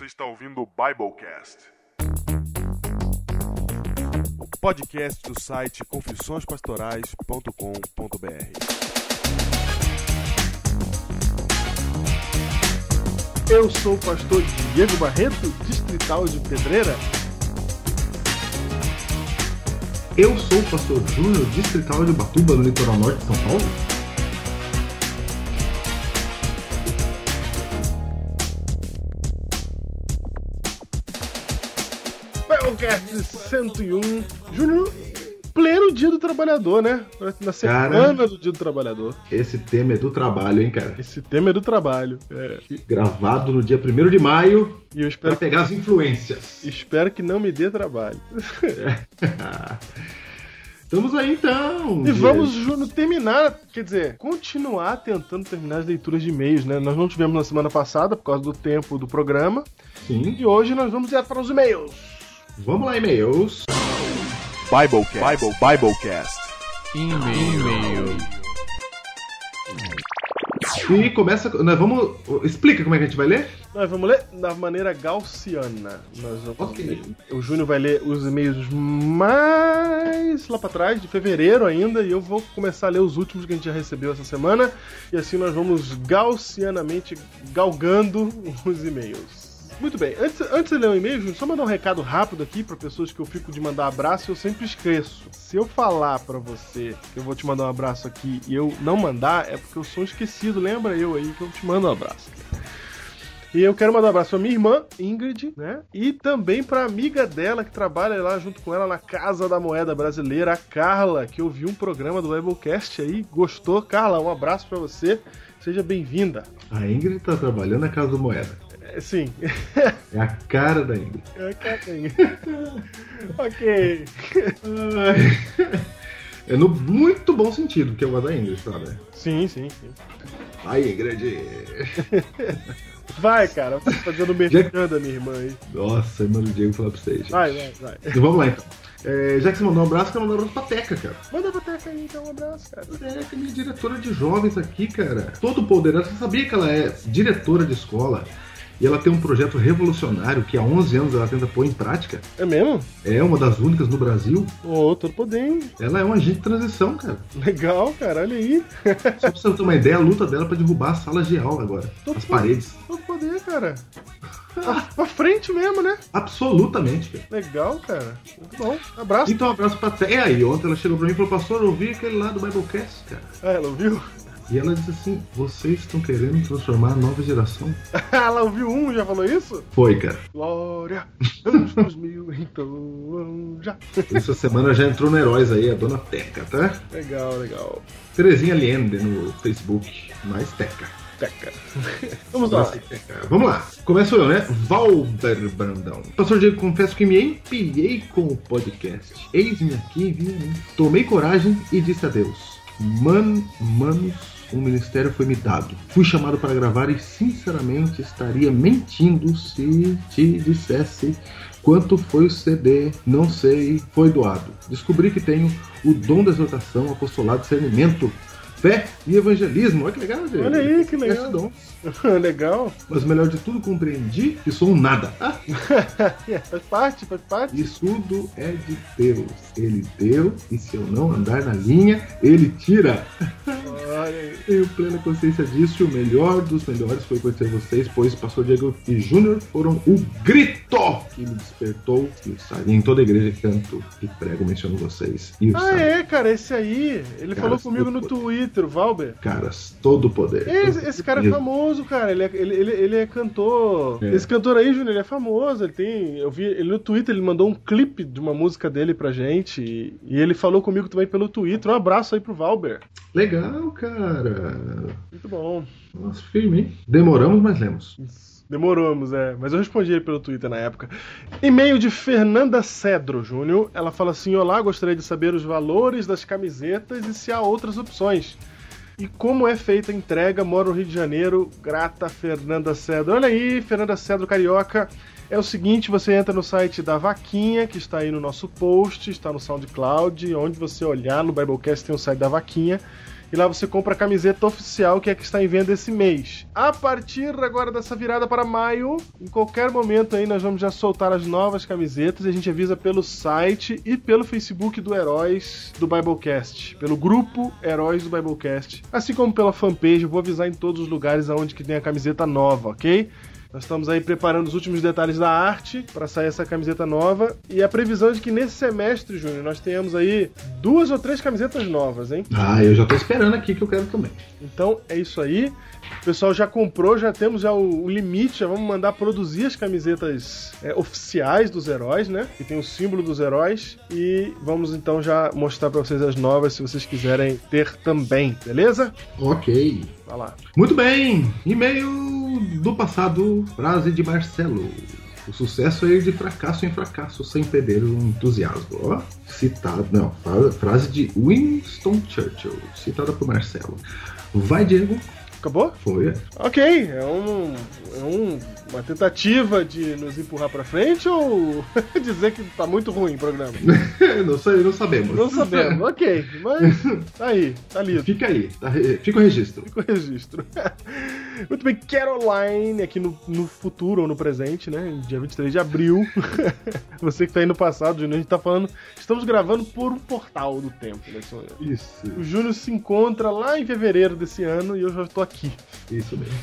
Você está ouvindo o Biblecast. Podcast do site confissõespastorais.com.br. Eu sou o pastor Diego Barreto, distrital de Pedreira. Eu sou o pastor Júnior, distrital de Batuba, no litoral norte de São Paulo. Biblecast 101. Júnior, pleno dia do trabalhador, né? Na semana Cara. do dia do trabalhador. Esse tema é do trabalho, hein, cara? Esse tema é do trabalho. É. Gravado no dia 1 de maio E eu espero, pegar as influências. espero que não me dê trabalho. Estamos aí então. E vamos, Júnior, terminar, quer dizer, continuar tentando terminar as leituras de e-mails, né? Nós não tivemos na semana passada por causa do tempo do programa. Sim. E hoje nós vamos direto para os e-mails. Vamos lá, e-mails. Biblecast. Bible, Biblecast. E começa. Nós vamos. Explica como é que a gente vai ler? Nós vamos ler da maneira gaussiana. Nós vamos Ok. O Júnior vai ler os e-mails mais lá pra trás, de fevereiro ainda, e eu vou começar a ler os últimos que a gente já recebeu essa semana. E assim nós vamos gaussianamente galgando os e-mails. Muito bem, antes, antes de ler o e-mail, Júnior, só mandar um recado rápido aqui para pessoas que eu fico de mandar abraço e eu sempre esqueço. Se eu falar pra você que eu vou te mandar um abraço aqui e eu não mandar, é porque eu sou um esquecido. Lembra eu aí que eu te mando um abraço. E eu quero mandar um abraço pra minha irmã, Ingrid, né? E também pra amiga dela que trabalha lá junto com ela na Casa da Moeda Brasileira, a Carla, que ouviu um programa do Biblecast aí, gostou. Carla, um abraço pra você. Seja bem-vinda. A Ingrid tá trabalhando na Casa do Moeda. Sim. É a cara da Ingrid. É, Carlinhos. ok. Ai. É no muito bom sentido que eu gosto da Ingrid, sabe? Sim, sim, sim. Aí, Ingrid. Vai, cara, fazendo merchan da minha irmã aí. Nossa, irmã do Diego falar pra vocês. Vai, vai, vai. Então, Vamos lá então. É, já que você mandou um abraço, quero mandar um abraço pra Teca, cara. Manda pra Teca aí, então, um abraço, cara. Teca é minha diretora de jovens aqui, cara. Todo poderoso. Você sabia que ela é diretora de escola? E ela tem um projeto revolucionário que há 11 anos ela tenta pôr em prática. É mesmo? É uma das únicas no Brasil. Ô, todo poder, hein? Ela é um agente de transição, cara. Legal, cara, olha aí. Só pra você ter uma ideia, a luta dela é pra derrubar as salas de aula agora. Todo As poder. paredes. Todo poder, cara. Pra, pra frente mesmo, né? Absolutamente, cara. Legal, cara. Muito bom. Abraço. Então, um abraço pra. É aí, ontem ela chegou pra mim e falou, pastor, eu ouvi aquele lá do Biblecast, cara. Ah, ela ouviu? E ela disse assim: vocês estão querendo transformar a nova geração? ela ouviu um, já falou isso? Foi, cara. Glória, anos 2000, então já. Essa semana já entrou no Heróis aí, a dona Teca, tá? Legal, legal. Terezinha Liende no Facebook, mais Teca. Teca. Vamos lá. Vamos lá, começo eu, né? Valber Brandão. Pastor Diego, confesso que me empilhei com o podcast. Eis-me aqui, viu? Tomei coragem e disse a Deus: Man, manos, um ministério foi me dado. Fui chamado para gravar e, sinceramente, estaria mentindo se te dissesse quanto foi o CD. Não sei, foi doado. Descobri que tenho o dom da exortação, apostolado, discernimento, fé e evangelismo. Olha que legal, Diego. Olha aí, que legal. Legal. Mas melhor de tudo, compreendi que sou um nada. Ah, faz parte, faz parte. isso tudo é de Deus. Ele deu, e se eu não andar na linha, ele tira. Tenho plena consciência disso e o melhor dos melhores foi conhecer vocês, pois Pastor Diego e Júnior foram o grito que me despertou e sabe. Em toda a igreja que canto e prego menciono vocês. E o Ah, sabe. é, cara, esse aí. Ele Cara, falou comigo no todo Twitter, Valber. Caras, todo poder. Esse, esse cara é famoso, cara. Ele é, ele, ele, ele é cantor. É. Esse cantor aí, Júnior, ele é famoso. Ele tem. Eu vi ele no Twitter, ele mandou um clipe de uma música dele pra gente. E, e ele falou comigo também pelo Twitter. Um abraço aí pro Valber. Legal, cara. Muito bom. Nossa, firme, hein? Demoramos, mas lemos. Demoramos, é. Mas eu respondi ele pelo Twitter na época. E-mail de Fernanda Cedro Júnior. Ela fala assim: Olá, gostaria de saber os valores das camisetas e se há outras opções. E como é feita a entrega? Moro no Rio de Janeiro. Grata, Fernanda Cedro. Olha aí, Fernanda Cedro Carioca. É o seguinte, você entra no site da Vaquinha, que está aí no nosso post, está no SoundCloud, onde você olhar no Biblecast tem o site da Vaquinha. E lá você compra a camiseta oficial que é que está em venda esse mês. A partir agora dessa virada para maio, em qualquer momento aí nós vamos já soltar as novas camisetas e a gente avisa pelo site e pelo Facebook do Heróis do Biblecast, pelo grupo Heróis do Biblecast, assim como pela fanpage, eu vou avisar em todos os lugares aonde que tem a camiseta nova, ok? Nós estamos aí preparando os últimos detalhes da arte para sair essa camiseta nova. E a previsão é de que nesse semestre, Júnior, nós tenhamos aí duas ou três camisetas novas, hein? Ah, eu já tô esperando aqui que eu quero também. Então é isso aí. O pessoal já comprou, já temos já o, o limite, já vamos mandar produzir as camisetas é, oficiais dos heróis, né? Que tem o símbolo dos heróis. E vamos então já mostrar para vocês as novas, se vocês quiserem ter também, beleza? Ok. Vai lá. Muito bem. E-mail do passado, frase de Marcelo. O sucesso é ir de fracasso em fracasso sem perder o entusiasmo. Ó, citado, não, frase de Winston Churchill, citada por Marcelo. Vai, Diego. Acabou? Foi. Ok, é, um, é um- uma tentativa de nos empurrar pra frente ou dizer que tá muito ruim o programa? não sei, não sabemos. Não sabemos, ok, mas tá aí, tá lido. Fica aí, tá fica o registro. Fica o registro. Muito bem, Caroline, aqui no, no futuro ou no presente, né? Dia 23 de abril. Você que tá aí no passado, Júnior, a gente tá falando. Estamos gravando por um portal do tempo, né? senhor? Isso, O Júnior se encontra lá em fevereiro desse ano e eu já estou aqui. isso mesmo.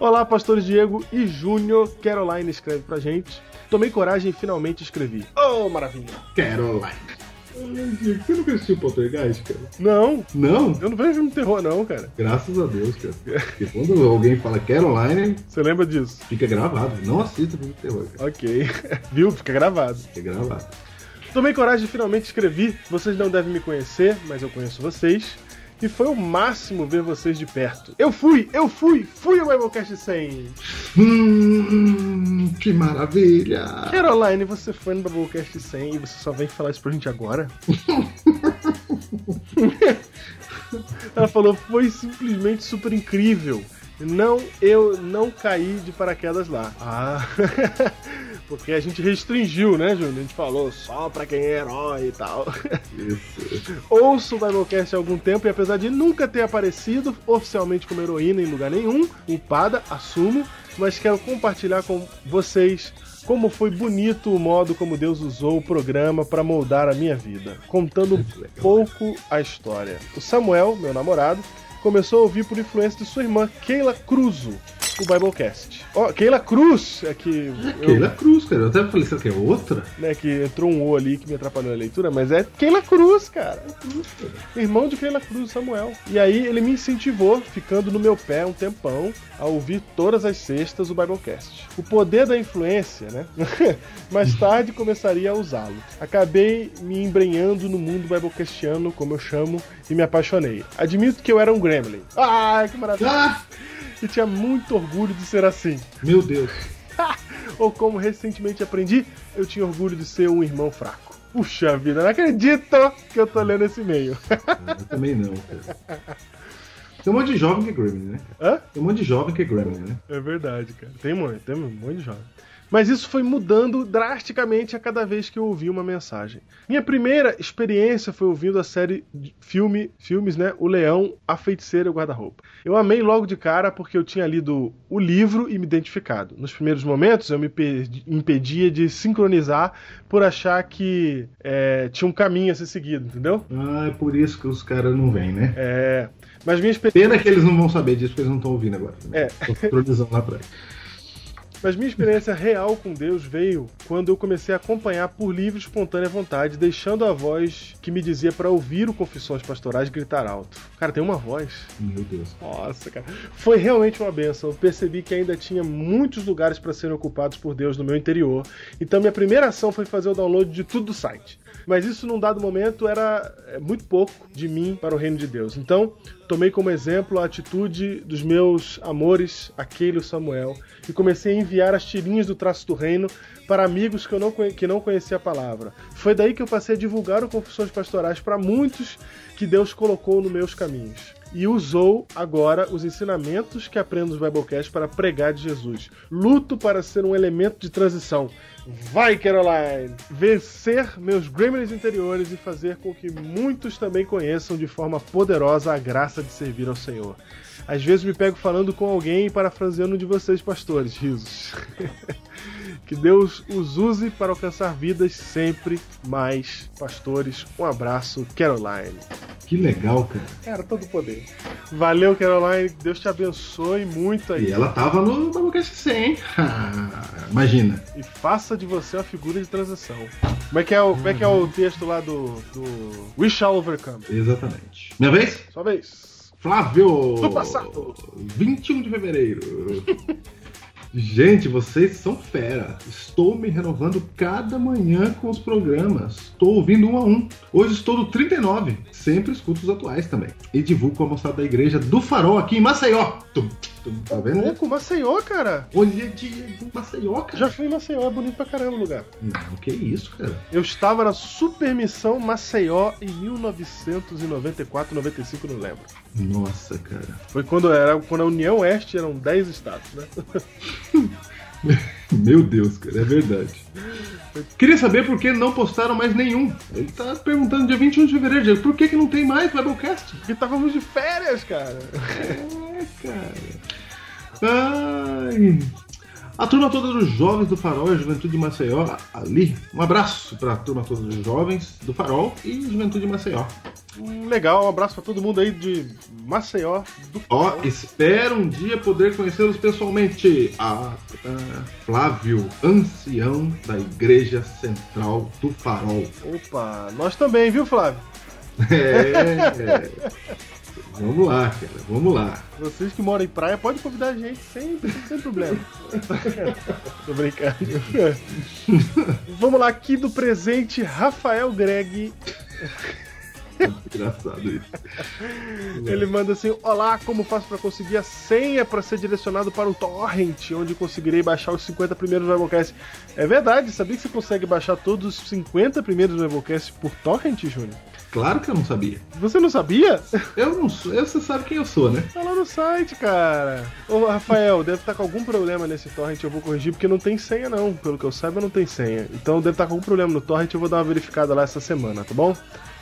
Olá, pastores Diego e Júnior. Caroline escreve pra gente. Tomei coragem e finalmente escrevi. Oh, maravilha! Caroline. Você nunca assistiu Poltergeist, cara? Não, Não? eu não vejo filme de terror, não, cara. Graças a Deus, cara. Porque quando alguém fala Caroline, Você lembra disso? fica gravado. Não assista filme de terror, cara. Ok. Viu? Fica gravado. Fica gravado. Tomei coragem e finalmente escrevi. Vocês não devem me conhecer, mas eu conheço vocês. E foi o máximo ver vocês de perto. Eu fui, eu fui, fui ao Biblecast 100. Hum, que maravilha! Caroline, você foi no Biblecast 100 e você só vem falar isso pra gente agora? Ela falou, foi simplesmente super incrível. Não, eu não caí de paraquedas lá. Ah, porque a gente restringiu, né, Júnior? A gente falou só pra quem é herói e tal. Isso. Ouço o Biblecast há algum tempo e apesar de nunca ter aparecido oficialmente como heroína em lugar nenhum, upada, assumo, mas quero compartilhar com vocês como foi bonito o modo como Deus usou o programa para moldar a minha vida, contando um pouco a história. O Samuel, meu namorado, começou a ouvir por influência de sua irmã Keila Cruzo, o Biblecast. Ó, Keila Cruz é que eu- Keila Cruz, cara. Eu até falei, será que é outra? né, que entrou um O ali que me atrapalhou a leitura, mas é Keila Cruz, cara. Irmão de Keila Cruz, Samuel. E aí ele me incentivou, ficando no meu pé um tempão, a ouvir todas as sextas o Biblecast. O poder da influência, né? Mais tarde começaria a usá-lo. Acabei me embrenhando no mundo biblecastiano, como eu chamo, e me apaixonei. Admito que eu era um gremlin. Ah, que maravilha! Ah! E tinha muito orgulho de ser assim. Meu Deus. Ou como recentemente aprendi, eu tinha orgulho de ser um irmão fraco. Puxa vida, não acredito que eu tô lendo esse e-mail. Eu também não, cara. Tem um monte de jovem que é Gremlin, né? Hã? Tem um monte de jovem que é Gremlin, né? É verdade, cara. Tem muito, tem um monte de jovem. Mas isso foi mudando drasticamente a cada vez que eu ouvi uma mensagem. Minha primeira experiência foi ouvindo a série de filme, filmes, né? O Leão, a Feiticeira e o Guarda-Roupa. Eu amei logo de cara porque eu tinha lido o livro e me identificado. Nos primeiros momentos eu me impedia de sincronizar por achar que é, tinha um caminho a ser seguido, entendeu? Ah, é por isso que os caras não vêm, né? É, mas minha experiência. Pena que eles não vão saber disso, porque eles não estão ouvindo agora. É. Tô sincronizando lá atrás. Mas minha experiência real com Deus veio quando eu comecei a acompanhar por livre e espontânea vontade, deixando a voz que me dizia para ouvir o Confissões Pastorais gritar alto. Cara, tem uma voz. Meu Deus. Nossa, cara. Foi realmente uma benção. Eu percebi que ainda tinha muitos lugares para serem ocupados por Deus no meu interior. Então minha primeira ação foi fazer o download de tudo do site. Mas isso num dado momento era é, muito pouco de mim para o reino de Deus. Então, tomei como exemplo a atitude dos meus amores, aquele Samuel, e comecei a enviar as tirinhas do traço do reino para amigos que, eu não, que não conhecia a palavra. Foi daí que eu passei a divulgar o Confissões Pastorais para muitos que Deus colocou nos meus caminhos. E usou agora os ensinamentos que aprendo nos Biblecast para pregar de Jesus. Luto para ser um elemento de transição. Vai, Caroline! Vencer meus gremlins interiores e fazer com que muitos também conheçam de forma poderosa a graça de servir ao Senhor. Às vezes me pego falando com alguém e parafraseando de vocês, pastores. Risos. que Deus os use para alcançar vidas sempre mais pastores. Um abraço, Caroline. Que legal, cara. Cara, todo poder. Valeu, Caroline. Deus te abençoe muito aí. E ela tava no Biblecast 100, hein? Imagina. E faça de você uma figura de transição. Como é que é o, como é, que é o texto lá do, do We Shall Overcome? Exatamente. Minha vez? Sua vez. Flávio! Do passado. 21 de fevereiro. Gente, vocês são fera. Estou me renovando cada manhã com os programas. Estou ouvindo um a um. Hoje estou no 39. Sempre escuto os atuais também. E divulgo a moçada da igreja do Farol aqui em Maceió. Tum, tum, tá vendo? Louco, Maceió, cara. Olha de Maceió, cara. Já fui em Maceió, é bonito pra caramba o lugar. Não, que isso, cara. Eu estava na Supermissão Maceió em 1994, 95, não lembro. Nossa, cara. Foi quando era quando a União Oeste eram 10 estados, né? Meu Deus, cara, é verdade. Queria saber por que não postaram mais nenhum. Ele tá perguntando dia 21 de fevereiro, Diego, por que, que não tem mais Biblecast? Porque estávamos de férias, cara. É, cara. Ai. A turma toda dos jovens do Farol e a Juventude de Maceió ali. Um abraço pra turma toda dos jovens do Farol e Juventude de Maceió. Hum, Legal, um abraço pra todo mundo aí de Maceió. Do Ó, espero um dia poder conhecê-los pessoalmente. Ah, Flávio, ancião da Igreja Central do Farol. Opa, nós também, viu, Flávio? É. Vamos lá, cara, vamos lá. Vocês que moram em praia, pode convidar a gente sempre, sem problema. Tô brincando. Vamos lá, aqui do presente, Rafael Greg. Engraçado isso. Ele manda assim: Olá, como faço para conseguir a senha para ser direcionado para o Torrent, onde conseguirei baixar os 50 primeiros Rebocast? É verdade, sabia que você consegue baixar todos os 50 primeiros Rebocast por Torrent, Júnior? Claro que eu não sabia. Você não sabia? Eu não sou. Você sabe quem eu sou, né? Tá lá no site, cara. Ô, Rafael, deve estar com algum problema nesse torrent, eu vou corrigir, porque não tem senha, não. Pelo que eu saiba, não tem senha. Então deve estar com algum problema no torrent, eu vou dar uma verificada lá essa semana, tá bom?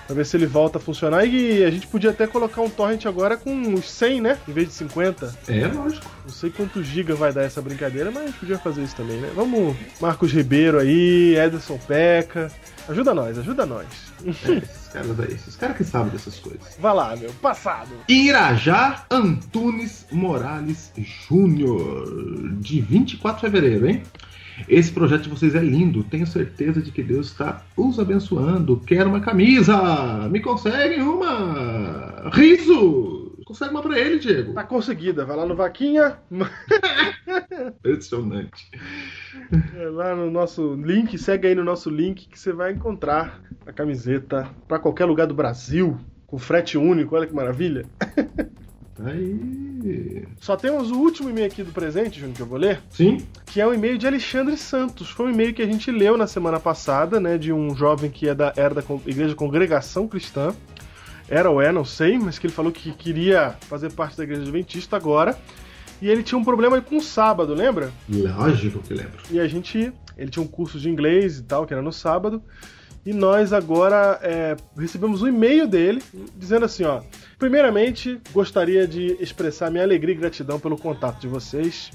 Pra ver se ele volta a funcionar. E a gente podia até colocar um torrent agora com uns 100, né? Em vez de 50. É, lógico. Não sei quantos giga vai dar essa brincadeira, mas a gente podia fazer isso também, né? Vamos, Marcos Ribeiro aí, Ederson Peca. Ajuda nós, ajuda nós. É, esses caras aí, esses caras que sabem dessas coisas. Vai lá, meu. Passado. Irajá Antunes Morales Júnior, de 24 de fevereiro, hein? Esse projeto de vocês é lindo, tenho certeza de que Deus está os abençoando. Quero uma camisa! Me consegue uma! Riso! Consegue uma pra ele, Diego. Tá conseguida. Vai lá no Vaquinha. Impressionante. É lá no nosso link, segue aí no nosso link que você vai encontrar a camiseta para qualquer lugar do Brasil, com frete único, olha que maravilha. Aí. Só temos o último e-mail aqui do presente, Júnior, que eu vou ler, Sim? que é o e-mail de Alexandre Santos. Foi um e-mail que a gente leu na semana passada, né, de um jovem que é da, era da Igreja Congregação Cristã. Era ou é, não sei, mas que ele falou que queria fazer parte da Igreja Adventista agora. E ele tinha um problema com o sábado, lembra? Lógico que lembro. E a gente. Ele tinha um curso de inglês e tal, que era no sábado. E nós agora é, recebemos um e-mail dele dizendo assim: ó. Primeiramente, gostaria de expressar minha alegria e gratidão pelo contato de vocês.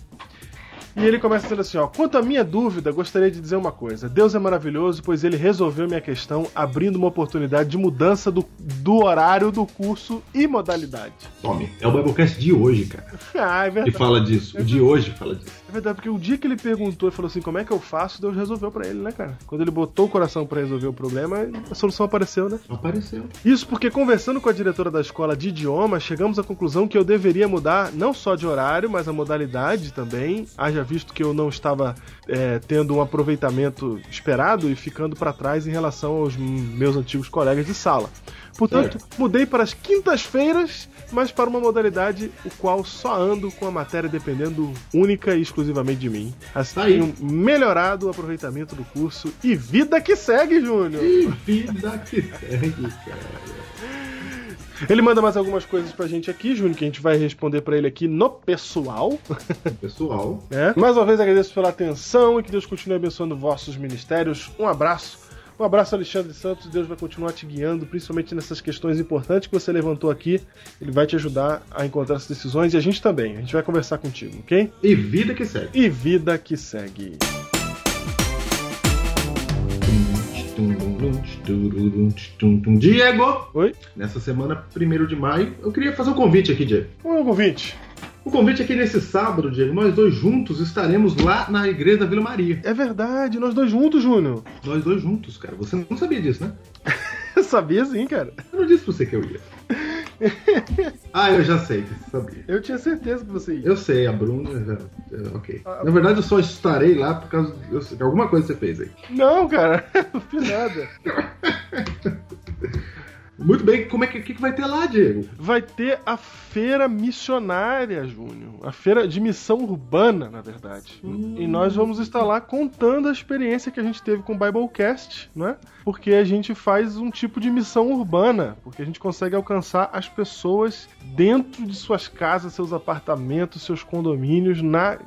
E ele começa dizendo assim: ó, quanto à minha dúvida, gostaria de dizer uma coisa. Deus é maravilhoso, pois ele resolveu minha questão, abrindo uma oportunidade de mudança do, do horário do curso e modalidade. Tome. É o Biblecast de hoje, cara. Ah, é Que verdade. fala disso. O de hoje fala disso. É verdade, porque o dia que ele perguntou e falou assim, como é que eu faço, Deus resolveu pra ele, né, cara? Quando ele botou o coração pra resolver o problema, a solução apareceu, né? Apareceu. Isso porque conversando com a diretora da escola de idioma, chegamos à conclusão que eu deveria mudar não só de horário, mas a modalidade também, haja visto que eu não estava é, tendo um aproveitamento esperado e ficando pra trás em relação aos meus antigos colegas de sala. Portanto, mudei para as quintas-feiras, mas para uma modalidade o qual só ando com a matéria dependendo única e exclusivamente de mim. Assim Tá tenho melhorado o aproveitamento do curso e vida que segue, Júnior! Que vida que segue, cara. Ele manda mais algumas coisas pra gente aqui, Júnior, que a gente vai responder pra ele aqui no pessoal. Pessoal, né? Mais uma vez agradeço pela atenção e que Deus continue abençoando vossos ministérios. Um abraço. Um abraço, Alexandre Santos. Deus vai continuar te guiando, principalmente nessas questões importantes que você levantou aqui. Ele vai te ajudar a encontrar essas decisões e a gente também. A gente vai conversar contigo, ok? e vida que segue. E vida que segue. Diego, Oi? nessa semana, 1 de maio, eu queria fazer um convite aqui, Diego. Qual é o convite? O convite é que nesse sábado, Diego, nós dois juntos estaremos lá na igreja da Vila Maria. É verdade, nós dois juntos, Júnior. Nós dois juntos, cara. Você não sabia disso, né? Eu sabia sim, cara. Eu não disse pra você que eu ia. ah, eu já sei que você sabia. Eu tinha certeza que você ia. Eu sei, a Bruna já. ok. Na verdade, eu só estarei lá por causa de alguma coisa que você fez aí. Não, cara, não fiz nada. Muito bem, como é que, que, vai ter lá, Diego? Vai ter a feira missionária, Júnior. A feira de missão urbana, na verdade. E nós vamos estar lá contando a experiência que a gente teve com o Biblecast, não é? Porque a gente faz um tipo de missão urbana, porque a gente consegue alcançar as pessoas dentro de suas casas, seus apartamentos, seus condomínios, na,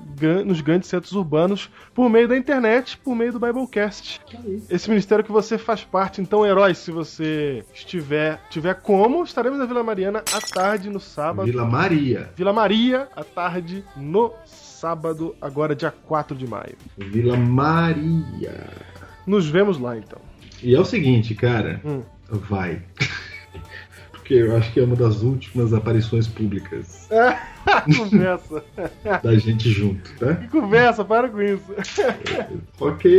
nos grandes centros urbanos, por meio da internet, por meio do Biblecast. Esse ministério que você faz parte, então, herói, se você estiver tiver como, estaremos na Vila Mariana à tarde no sábado. Vila Maria. Vila Maria, à tarde no sábado, agora dia 4 de maio. Vila Maria. Nos vemos lá então. E é o seguinte, cara. Hum. Vai. Porque eu acho que é uma das últimas aparições públicas conversa. da gente junto, tá? Que conversa, para com isso. Ok.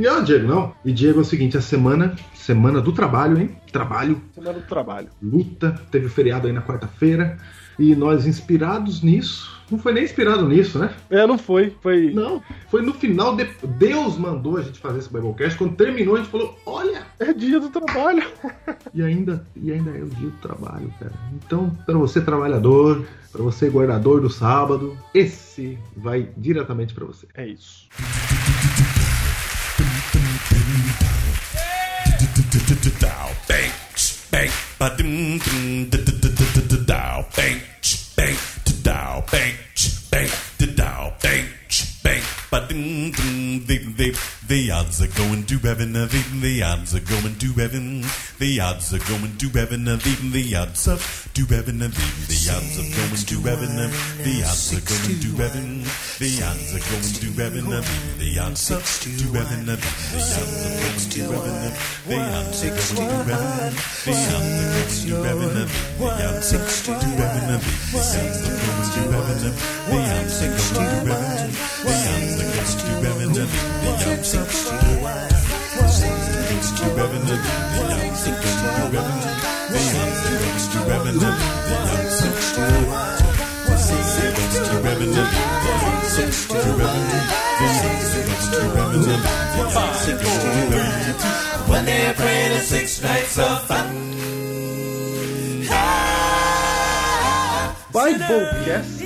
E ó, Diego, não. E Diego é o seguinte, a semana, semana do trabalho, hein? Trabalho, Semana do trabalho. luta, teve o feriado aí na quarta-feira. E nós inspirados nisso. Não foi nem inspirado nisso, né? É, não foi. Foi. Não. Foi no final, de... Deus mandou a gente fazer esse Biblecast. Quando terminou, a gente falou: olha, É dia do trabalho. E ainda, e ainda é o dia do trabalho, cara. Então, para você trabalhador, para você guardador do sábado, esse vai diretamente para você. É isso. Bang, Bang! Bang! bank, bank, the dow, bank, bank dum, the, odds are going to heaven, uh, the, odds are going to heaven, the odds are going to heaven, uh, the, odds of to heaven, uh, the, odds of going to heaven, uh, the odds are going to heaven, the odds are going to heaven, uh, the, odds of to heaven, uh, the, odds are going to heaven, uh, the odds are going to heaven, the odds are going to heaven, uh, the odds are to heaven, uh, the odds are going to heaven, women, the young sixty women, the young sixty women, the young sixty women, sixty women, the young sixty women, the young sixty women, the young sixty women. Sixty women, the young sixty women, the young sixty women, the young sixty women. When they pray the six nights of fun. By Bob Guest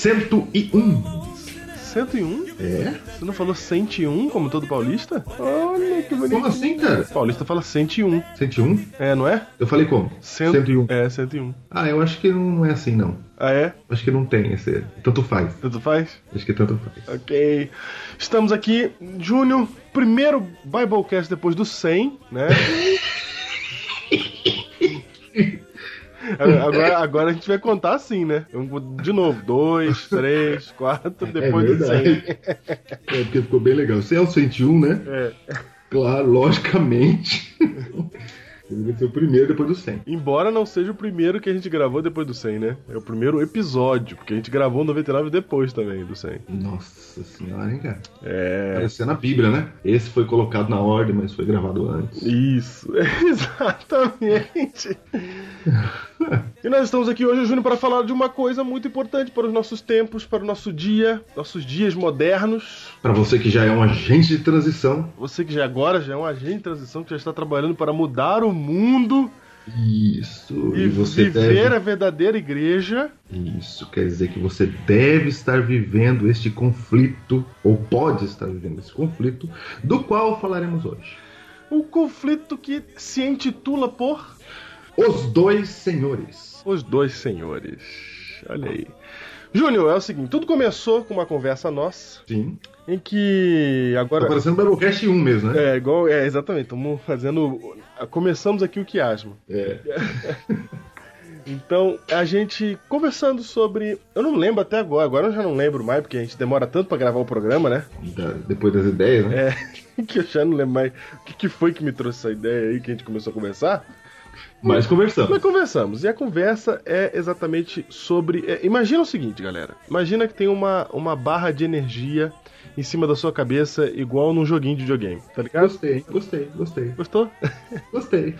101. 101? É? Você não falou 101 como todo paulista? Olha que bonito. Como assim, cara? Paulista fala 101. 101? É, não é? Eu falei como? Cento- 101. É, 101. Ah, eu acho que não é assim, não. Ah, é? Acho que não tem esse. Tanto faz. Tanto faz? Acho que tanto faz. Ok. Estamos aqui, Júnior, primeiro Biblecast depois do 100, né? Agora, agora a gente vai contar assim, né? De novo, dois, três, quatro, depois é do 100. verdade. É porque ficou bem legal. Se é o 101, né? É. Claro, logicamente. Deveria ser o primeiro depois do 100. Embora não seja o primeiro que a gente gravou depois do 100, né? É o primeiro episódio, porque a gente gravou o 99 depois também do 100. Nossa senhora, hein, cara? É. Parecia na Bíblia, né? Esse foi colocado na ordem, mas foi gravado antes. Isso, exatamente. E nós estamos aqui hoje, Júnior, para falar de uma coisa muito importante para os nossos tempos, para o nosso dia, nossos dias modernos. Pra você que já é um agente de transição, Você que já agora já é um agente de transição, que já está trabalhando para mudar o mundo isso. e, E você viver deve. a verdadeira igreja. Isso quer dizer que você deve estar vivendo este conflito, ou pode estar vivendo esse conflito, do qual falaremos hoje. O conflito que se intitula por Os dois senhores. Os Dois Senhores. Olha aí. Júnior, é o seguinte, tudo começou com uma conversa nossa, Sim. em que Tá agora... parecendo Biblecast 1 mesmo, né? É, igual, é, exatamente, estamos fazendo... Começamos aqui o quiasmo. É. Então, a gente conversando sobre... Eu não lembro até agora, agora eu já não lembro mais, porque a gente demora tanto pra gravar o programa, né? Depois das ideias, né? É, que eu já não lembro mais o que, que foi que me trouxe essa ideia aí que a gente começou a conversar. Mas conversamos. Nós conversamos. E a conversa é exatamente sobre. é, imagina o seguinte, galera. Imagina que tem uma, uma barra de energia em cima da sua cabeça, igual num joguinho de videogame, tá ligado? Gostei, gostei, gostei, Gostou? gostei.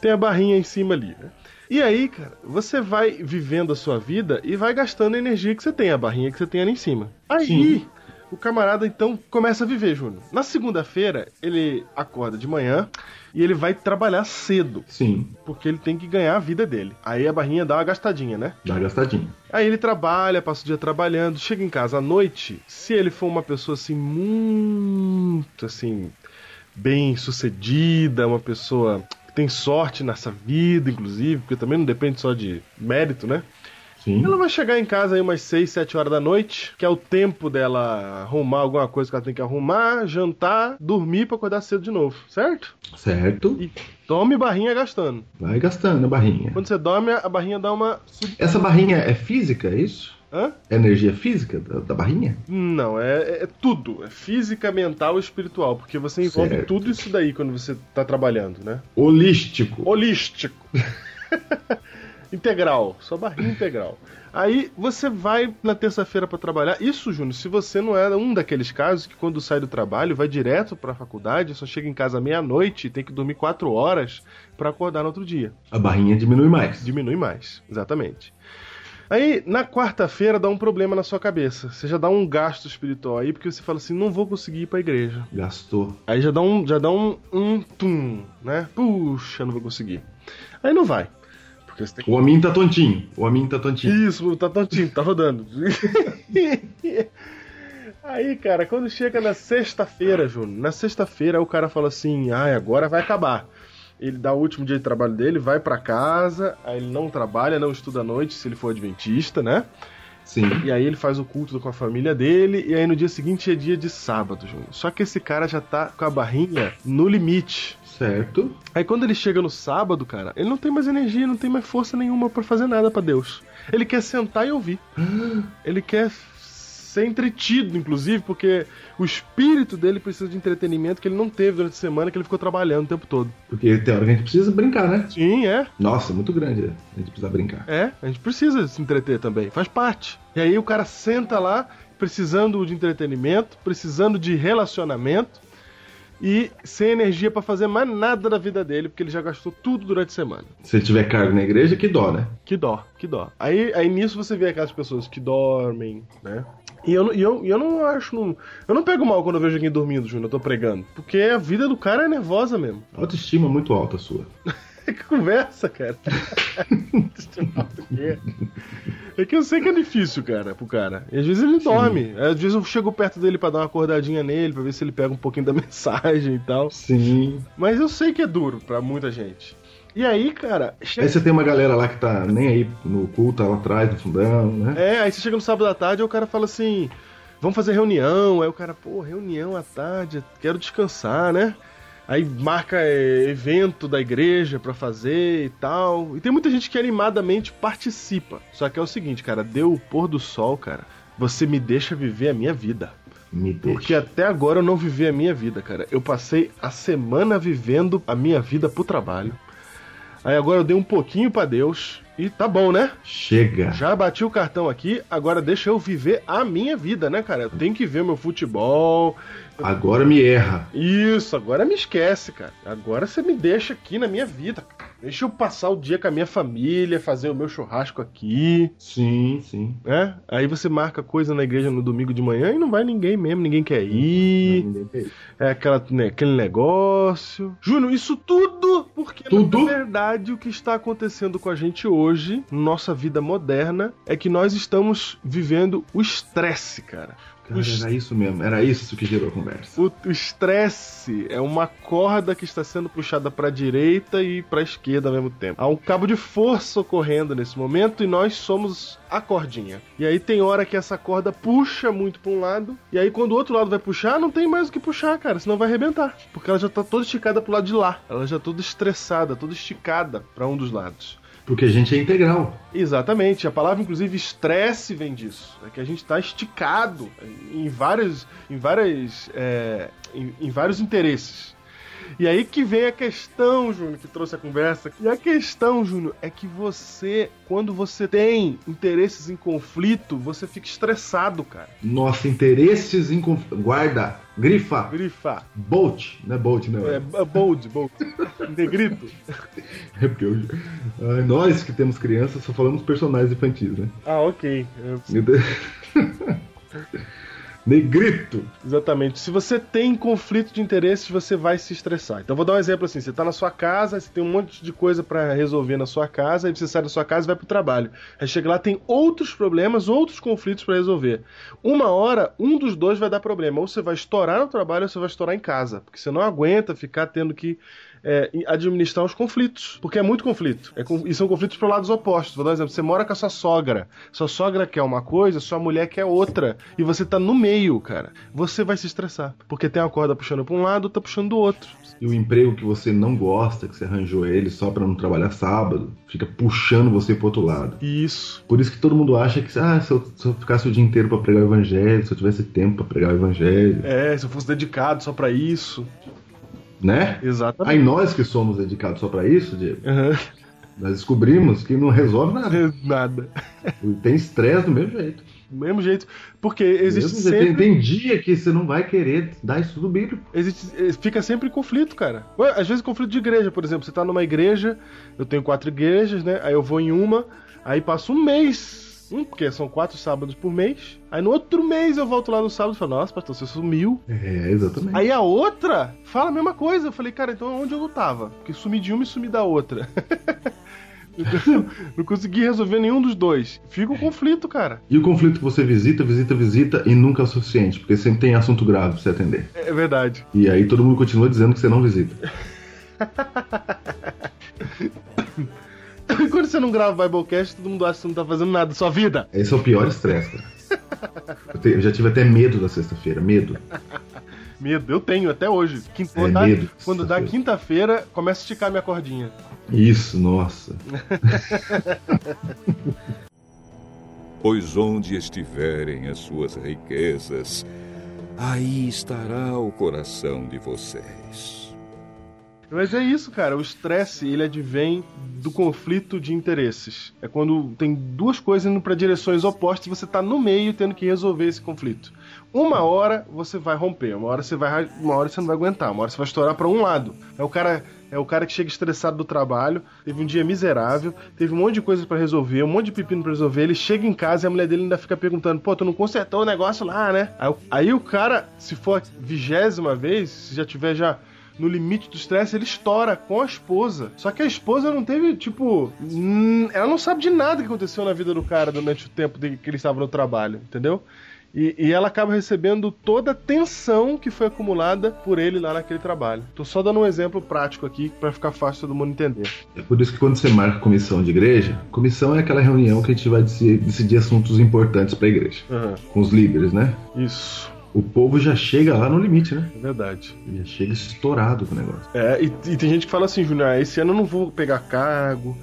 tem a barrinha em cima ali, né? E aí, cara, você vai vivendo a sua vida e vai gastando a energia que você tem, a barrinha que você tem ali em cima. Aí, Sim. O camarada então começa a viver, Júnior. Na segunda-feira, ele acorda de manhã e ele vai trabalhar cedo, Sim, porque ele tem que ganhar a vida dele. Aí a barrinha dá uma gastadinha, né? dá uma gastadinha. Aí ele trabalha, passa o dia trabalhando, chega em casa à noite. Se ele for uma pessoa assim, muito assim, bem sucedida, uma pessoa que tem sorte nessa vida, inclusive, porque também não depende só de mérito, né? Sim. Ela vai chegar em casa aí umas 6, 7 horas da noite, que é o tempo dela arrumar alguma coisa que ela tem que arrumar, jantar, dormir pra acordar cedo de novo, certo? Certo. E tome barrinha gastando. Vai gastando a barrinha. Quando você dorme, a barrinha dá uma. Essa barrinha é física, é isso? Hã? É energia física da, da barrinha? Não, é, é tudo. É física, mental e espiritual. Porque você envolve Certo. tudo isso daí quando você tá trabalhando, né? Holístico. Holístico. integral. Sua barrinha integral. Aí você vai na terça-feira pra trabalhar. Isso, Júnior, se você não é um daqueles casos que quando sai do trabalho vai direto pra faculdade, só chega em casa meia-noite e tem que dormir quatro horas pra acordar no outro dia. A barrinha diminui mais. Diminui mais, exatamente. Aí, na quarta-feira, dá um problema na sua cabeça. Você já dá um gasto espiritual aí, porque você fala assim, não vou conseguir ir pra igreja. Gastou. Aí já dá um, já dá um, um tum, né? Puxa, não vou conseguir. Aí não vai. O homem tá tontinho. O homem tá tontinho. Isso, tá tontinho, tá rodando. Aí, cara, quando chega na sexta-feira, Júnior, na sexta-feira o cara fala assim, ai, agora vai acabar. Ele dá o último dia de trabalho dele, vai pra casa, aí ele não trabalha, não estuda à noite, se ele for adventista, né? Sim. E aí ele faz o culto com a família dele, e aí no dia seguinte é dia de sábado, Júnior. Só que esse cara já tá com a barrinha no limite. Certo. Aí quando ele chega no sábado, cara, ele não tem mais energia, não tem mais força nenhuma pra fazer nada pra Deus. Ele quer sentar e ouvir. Ele quer ser entretido, inclusive, porque o espírito dele precisa de entretenimento que ele não teve durante a semana, que ele ficou trabalhando o tempo todo. Porque tem hora que a gente precisa brincar, né? Sim, é. Nossa, muito grande. né? A gente precisa brincar. É, a gente precisa se entreter também, faz parte. E aí o cara senta lá, precisando de entretenimento, precisando de relacionamento e sem energia pra fazer mais nada da vida dele, porque ele já gastou tudo durante a semana. Se ele tiver cargo na igreja, que dó, né? Que dó, que dó. Aí, aí nisso você vê aquelas pessoas que dormem, né? E eu, não- e eu, e eu não acho. Não, eu não pego mal quando eu vejo alguém dormindo, Júnior, eu tô pregando. Porque a vida do cara é nervosa mesmo. Autoestima muito alta sua. que conversa, cara. é que eu sei que é difícil, cara, pro cara. E às vezes ele dorme. Às vezes eu chego perto dele pra dar uma acordadinha nele, pra ver se ele pega um pouquinho da mensagem e tal. Sim. Mas eu sei que é duro pra muita gente. E aí, cara. chega- Aí você tem uma galera lá que tá nem aí no culto, tá lá atrás, no fundão, né? É, aí você chega no sábado à tarde e o cara fala assim: vamos fazer reunião. Aí o cara, pô, reunião à tarde, quero descansar, né? Aí marca é, evento da igreja pra fazer e tal. E tem muita gente que animadamente participa. Só que é o seguinte, cara, deu o pôr do sol, cara. Você me deixa viver a minha vida. Me deixa. Porque até agora eu não vivi a minha vida, cara. Eu passei a semana vivendo a minha vida pro trabalho. Aí agora eu dei um pouquinho pra Deus. E tá bom, né? Chega. Já bati o cartão aqui, agora deixa eu viver a minha vida, né, cara? Eu tenho que ver meu futebol. Agora me erra. Isso, agora me esquece, cara. Agora você me deixa aqui na minha vida. Deixa eu passar o dia com a minha família, fazer o meu churrasco aqui, Sim, sim. né? Aí você marca coisa na igreja no domingo de manhã e não vai ninguém mesmo, ninguém quer ir. Ninguém quer ir. É aquela, né, aquele negócio. Júnior, isso tudo porque, Tudo? na verdade, o que está acontecendo com a gente hoje, nossa vida moderna, é que nós estamos vivendo o estresse, cara. Cara, era isso mesmo, era isso que gerou a conversa. O o estresse é uma corda que está sendo puxada para a direita e para a esquerda ao mesmo tempo. Há um cabo de força ocorrendo nesse momento e nós somos a cordinha. E aí tem hora que essa corda puxa muito para um lado, e aí quando o outro lado vai puxar, não tem mais o que puxar, cara, senão vai arrebentar. Porque ela já tá toda esticada pro lado de lá. Ela já toda estressada, toda esticada para um dos lados. Porque a gente é integral. Exatamente, a palavra inclusive estresse vem disso, é que a gente está esticado em vários, em várias, é, em, em vários interesses. E aí que vem a questão, Júnior, que trouxe a conversa. E a questão, Júnior, é que você, quando você tem interesses em conflito, você fica estressado, cara. Nossa, interesses em conf... Guarda, grifa, Grifa. Bolt, não é Bolt, não. É, é bold, bold. Negrito. É porque eu... Nós que temos crianças só falamos personagens infantis, né? Ah, ok. É, Negrito. Exatamente. Se você tem conflito de interesses, você vai se estressar. Então vou dar um exemplo assim: você tá na sua casa, você tem um monte de coisa para resolver na sua casa, aí você sai da sua casa e vai pro trabalho. Aí chega lá, tem outros problemas, outros conflitos para resolver. Uma hora, um dos dois vai dar problema. Ou você vai estourar no trabalho ou você vai estourar em casa. Porque você não aguenta ficar tendo que é, administrar os conflitos. Porque é muito conflito. É, e são conflitos para lados opostos. Vou dar um exemplo: você mora com a sua sogra. Sua sogra quer uma coisa, sua mulher quer outra. E você tá no meio, cara. Você vai se estressar. Porque tem uma corda puxando pra um lado, outra puxando do outro. E o emprego que você não gosta, que você arranjou ele só pra não trabalhar sábado, fica puxando você pro outro lado. Isso. Por isso que todo mundo acha que ah, se, eu, se eu ficasse o dia inteiro pra pregar o evangelho, se eu tivesse tempo pra pregar o evangelho, É, se eu fosse dedicado só pra isso. Né? Exatamente. Aí nós que somos dedicados só pra isso, Diego, Aham. nós descobrimos que não resolve nada. Nada. Tem estresse do mesmo jeito. Do mesmo jeito. Porque existe Mesmo jeito. Tem, sempre. tem dia que você não vai querer dar estudo bíblico. Existe, eh, fica sempre em conflito, cara. Às vezes conflito de igreja, por exemplo. Você tá numa igreja, eu tenho quatro igrejas, né? Aí eu vou em uma, aí passo um mês. Hum, porque são quatro sábados por mês. Aí no outro mês eu volto lá no sábado e falo, nossa, pastor, você sumiu. É, exatamente. Aí a outra fala a mesma coisa. Eu falei, cara, então onde eu tava? Porque sumi de uma e sumi da outra. Entendeu? Não consegui resolver nenhum dos dois. Fica o conflito, cara. E o conflito que você visita, visita, visita e nunca é o suficiente, porque sempre tem assunto grave pra você atender. É verdade. E aí todo mundo continua dizendo que você não visita. Quando você não grava Biblecast, todo mundo acha que você não tá fazendo nada da sua vida. Esse é o pior estresse, cara. Eu, te- eu já tive até medo da sexta-feira, medo. Medo, eu tenho até hoje. Quinta- É, quando dá- medo. Quando dá quinta-feira, começa a esticar minha cordinha. Isso, nossa. Pois onde estiverem as suas riquezas, aí estará o coração de vocês. Mas é isso, cara. O estresse, ele advém do conflito de interesses. É quando tem duas coisas indo para direções opostas e você tá no meio tendo que resolver esse conflito. Uma hora você vai romper, uma hora você vai, uma hora você não vai aguentar, uma hora você vai estourar para um lado. É o cara, é o cara que chega estressado do trabalho, teve um dia miserável, teve um monte de coisa para resolver, um monte de pepino para resolver, ele chega em casa e a mulher dele ainda fica perguntando: "Pô, tu não consertou o negócio lá, né?" Aí, aí o cara, se for a vigésima vez, se já tiver já no limite do estresse, ele estoura com a esposa. Só que a esposa não teve, tipo. hum, Ela não sabe de nada que aconteceu na vida do cara durante o tempo que ele estava no trabalho, entendeu? E, e ela acaba recebendo toda a tensão que foi acumulada por ele lá naquele trabalho. Tô só dando um exemplo prático aqui pra ficar fácil todo mundo entender. É por isso que quando você marca comissão de igreja, comissão é aquela reunião que a gente vai decidir, decidir assuntos importantes pra igreja. Aham, Com os líderes, né? Isso, O povo já chega lá no limite, né? é verdade. Já chega estourado com o negócio. É, e, e tem gente que fala assim, Júnior, ah, esse ano eu não vou pegar cargo,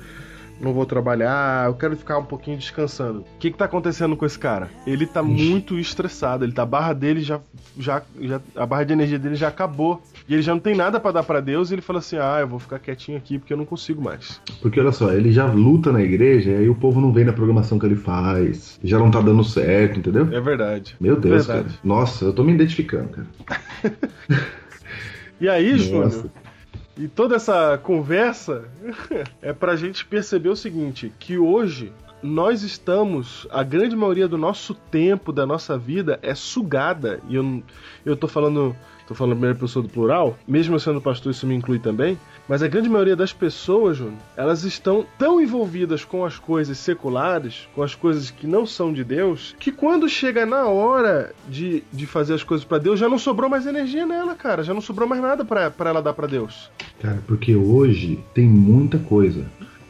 não vou trabalhar, eu quero ficar um pouquinho descansando. O que que tá acontecendo com esse cara? Ele tá muito estressado, ele tá, a barra dele já, já, já a barra de energia dele já acabou. E ele já não tem nada pra dar pra Deus e ele fala assim: "Ah, eu vou ficar quietinho aqui porque eu não consigo mais". Porque olha só, ele já luta na igreja e aí o povo não vem na programação que ele faz. Já não tá dando certo, entendeu? É verdade. Meu Deus, Verdade. cara. Nossa, eu tô me identificando, cara. E aí, Nossa. Júnior, e toda essa conversa é pra gente perceber o seguinte, que hoje nós estamos, a grande maioria do nosso tempo, da nossa vida é sugada, e eu, eu tô falando, tô falando a primeira pessoa do plural, mesmo sendo pastor, isso me inclui também, mas a grande maioria das pessoas, Júnior, elas estão tão envolvidas com as coisas seculares, com as coisas que não são de Deus, que quando chega na hora de, de fazer as coisas para Deus, já não sobrou mais energia nela, cara, já não sobrou mais nada para ela dar para Deus. Cara, porque hoje tem muita coisa.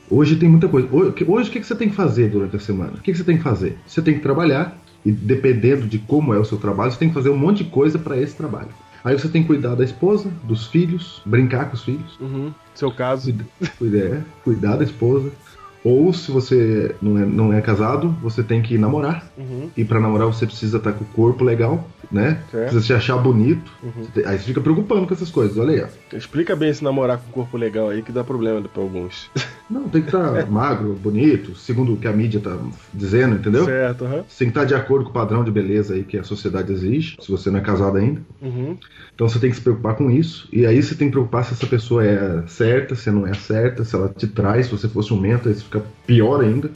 Hoje tem muita coisa. Hoje, hoje o que, que você tem que fazer durante a semana? O que, que você tem que fazer? Você tem que trabalhar, e dependendo de como é o seu trabalho, você tem que fazer um monte de coisa para esse trabalho. Aí você tem que cuidar da esposa, dos filhos, brincar com os filhos. Uhum. Seu caso. Cuidar, é, cuidar da esposa. Ou se você não é, não é casado, você tem que namorar. Uhum. E para namorar você precisa estar com o corpo legal, né? Certo. Precisa se achar bonito. Uhum. Você Aí você fica preocupando com essas coisas. Olha aí. Explica bem esse namorar com corpo legal aí que dá problema pra alguns. Não, tem que estar magro, bonito, segundo o que a mídia tá dizendo, entendeu? certo, aham. Você tem que estar de acordo com o padrão de beleza aí que a sociedade exige, se você não é casado ainda. Uhum. Então você tem que se preocupar com isso. E aí você tem que preocupar se essa pessoa é certa, se não é certa, se ela te traz, se você for ciumento, aí isso fica pior ainda.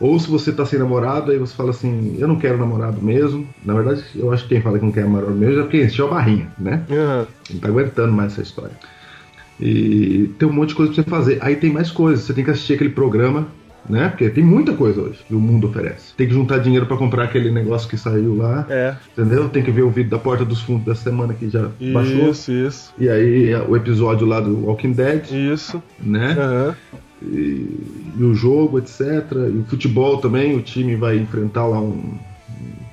Ou se você tá sem namorado, aí você fala assim, eu não quero namorado mesmo. Na verdade, eu acho que quem fala que não quer namorado mesmo é porque encheu a barrinha, né? Aham. Não tá aguentando mais essa história. E tem um monte de coisa pra você fazer. Aí tem mais coisas. Você tem que assistir aquele programa, né? Porque tem muita coisa hoje que o mundo oferece. Tem que juntar dinheiro pra comprar aquele negócio que saiu lá. É. Entendeu? Tem que ver o vídeo da Porta dos Fundos da semana que já baixou. Isso, isso. E aí é o episódio lá do Walking Dead, Isso. né? Aham. E, e o jogo, etc. E o futebol também, o time vai enfrentar lá um,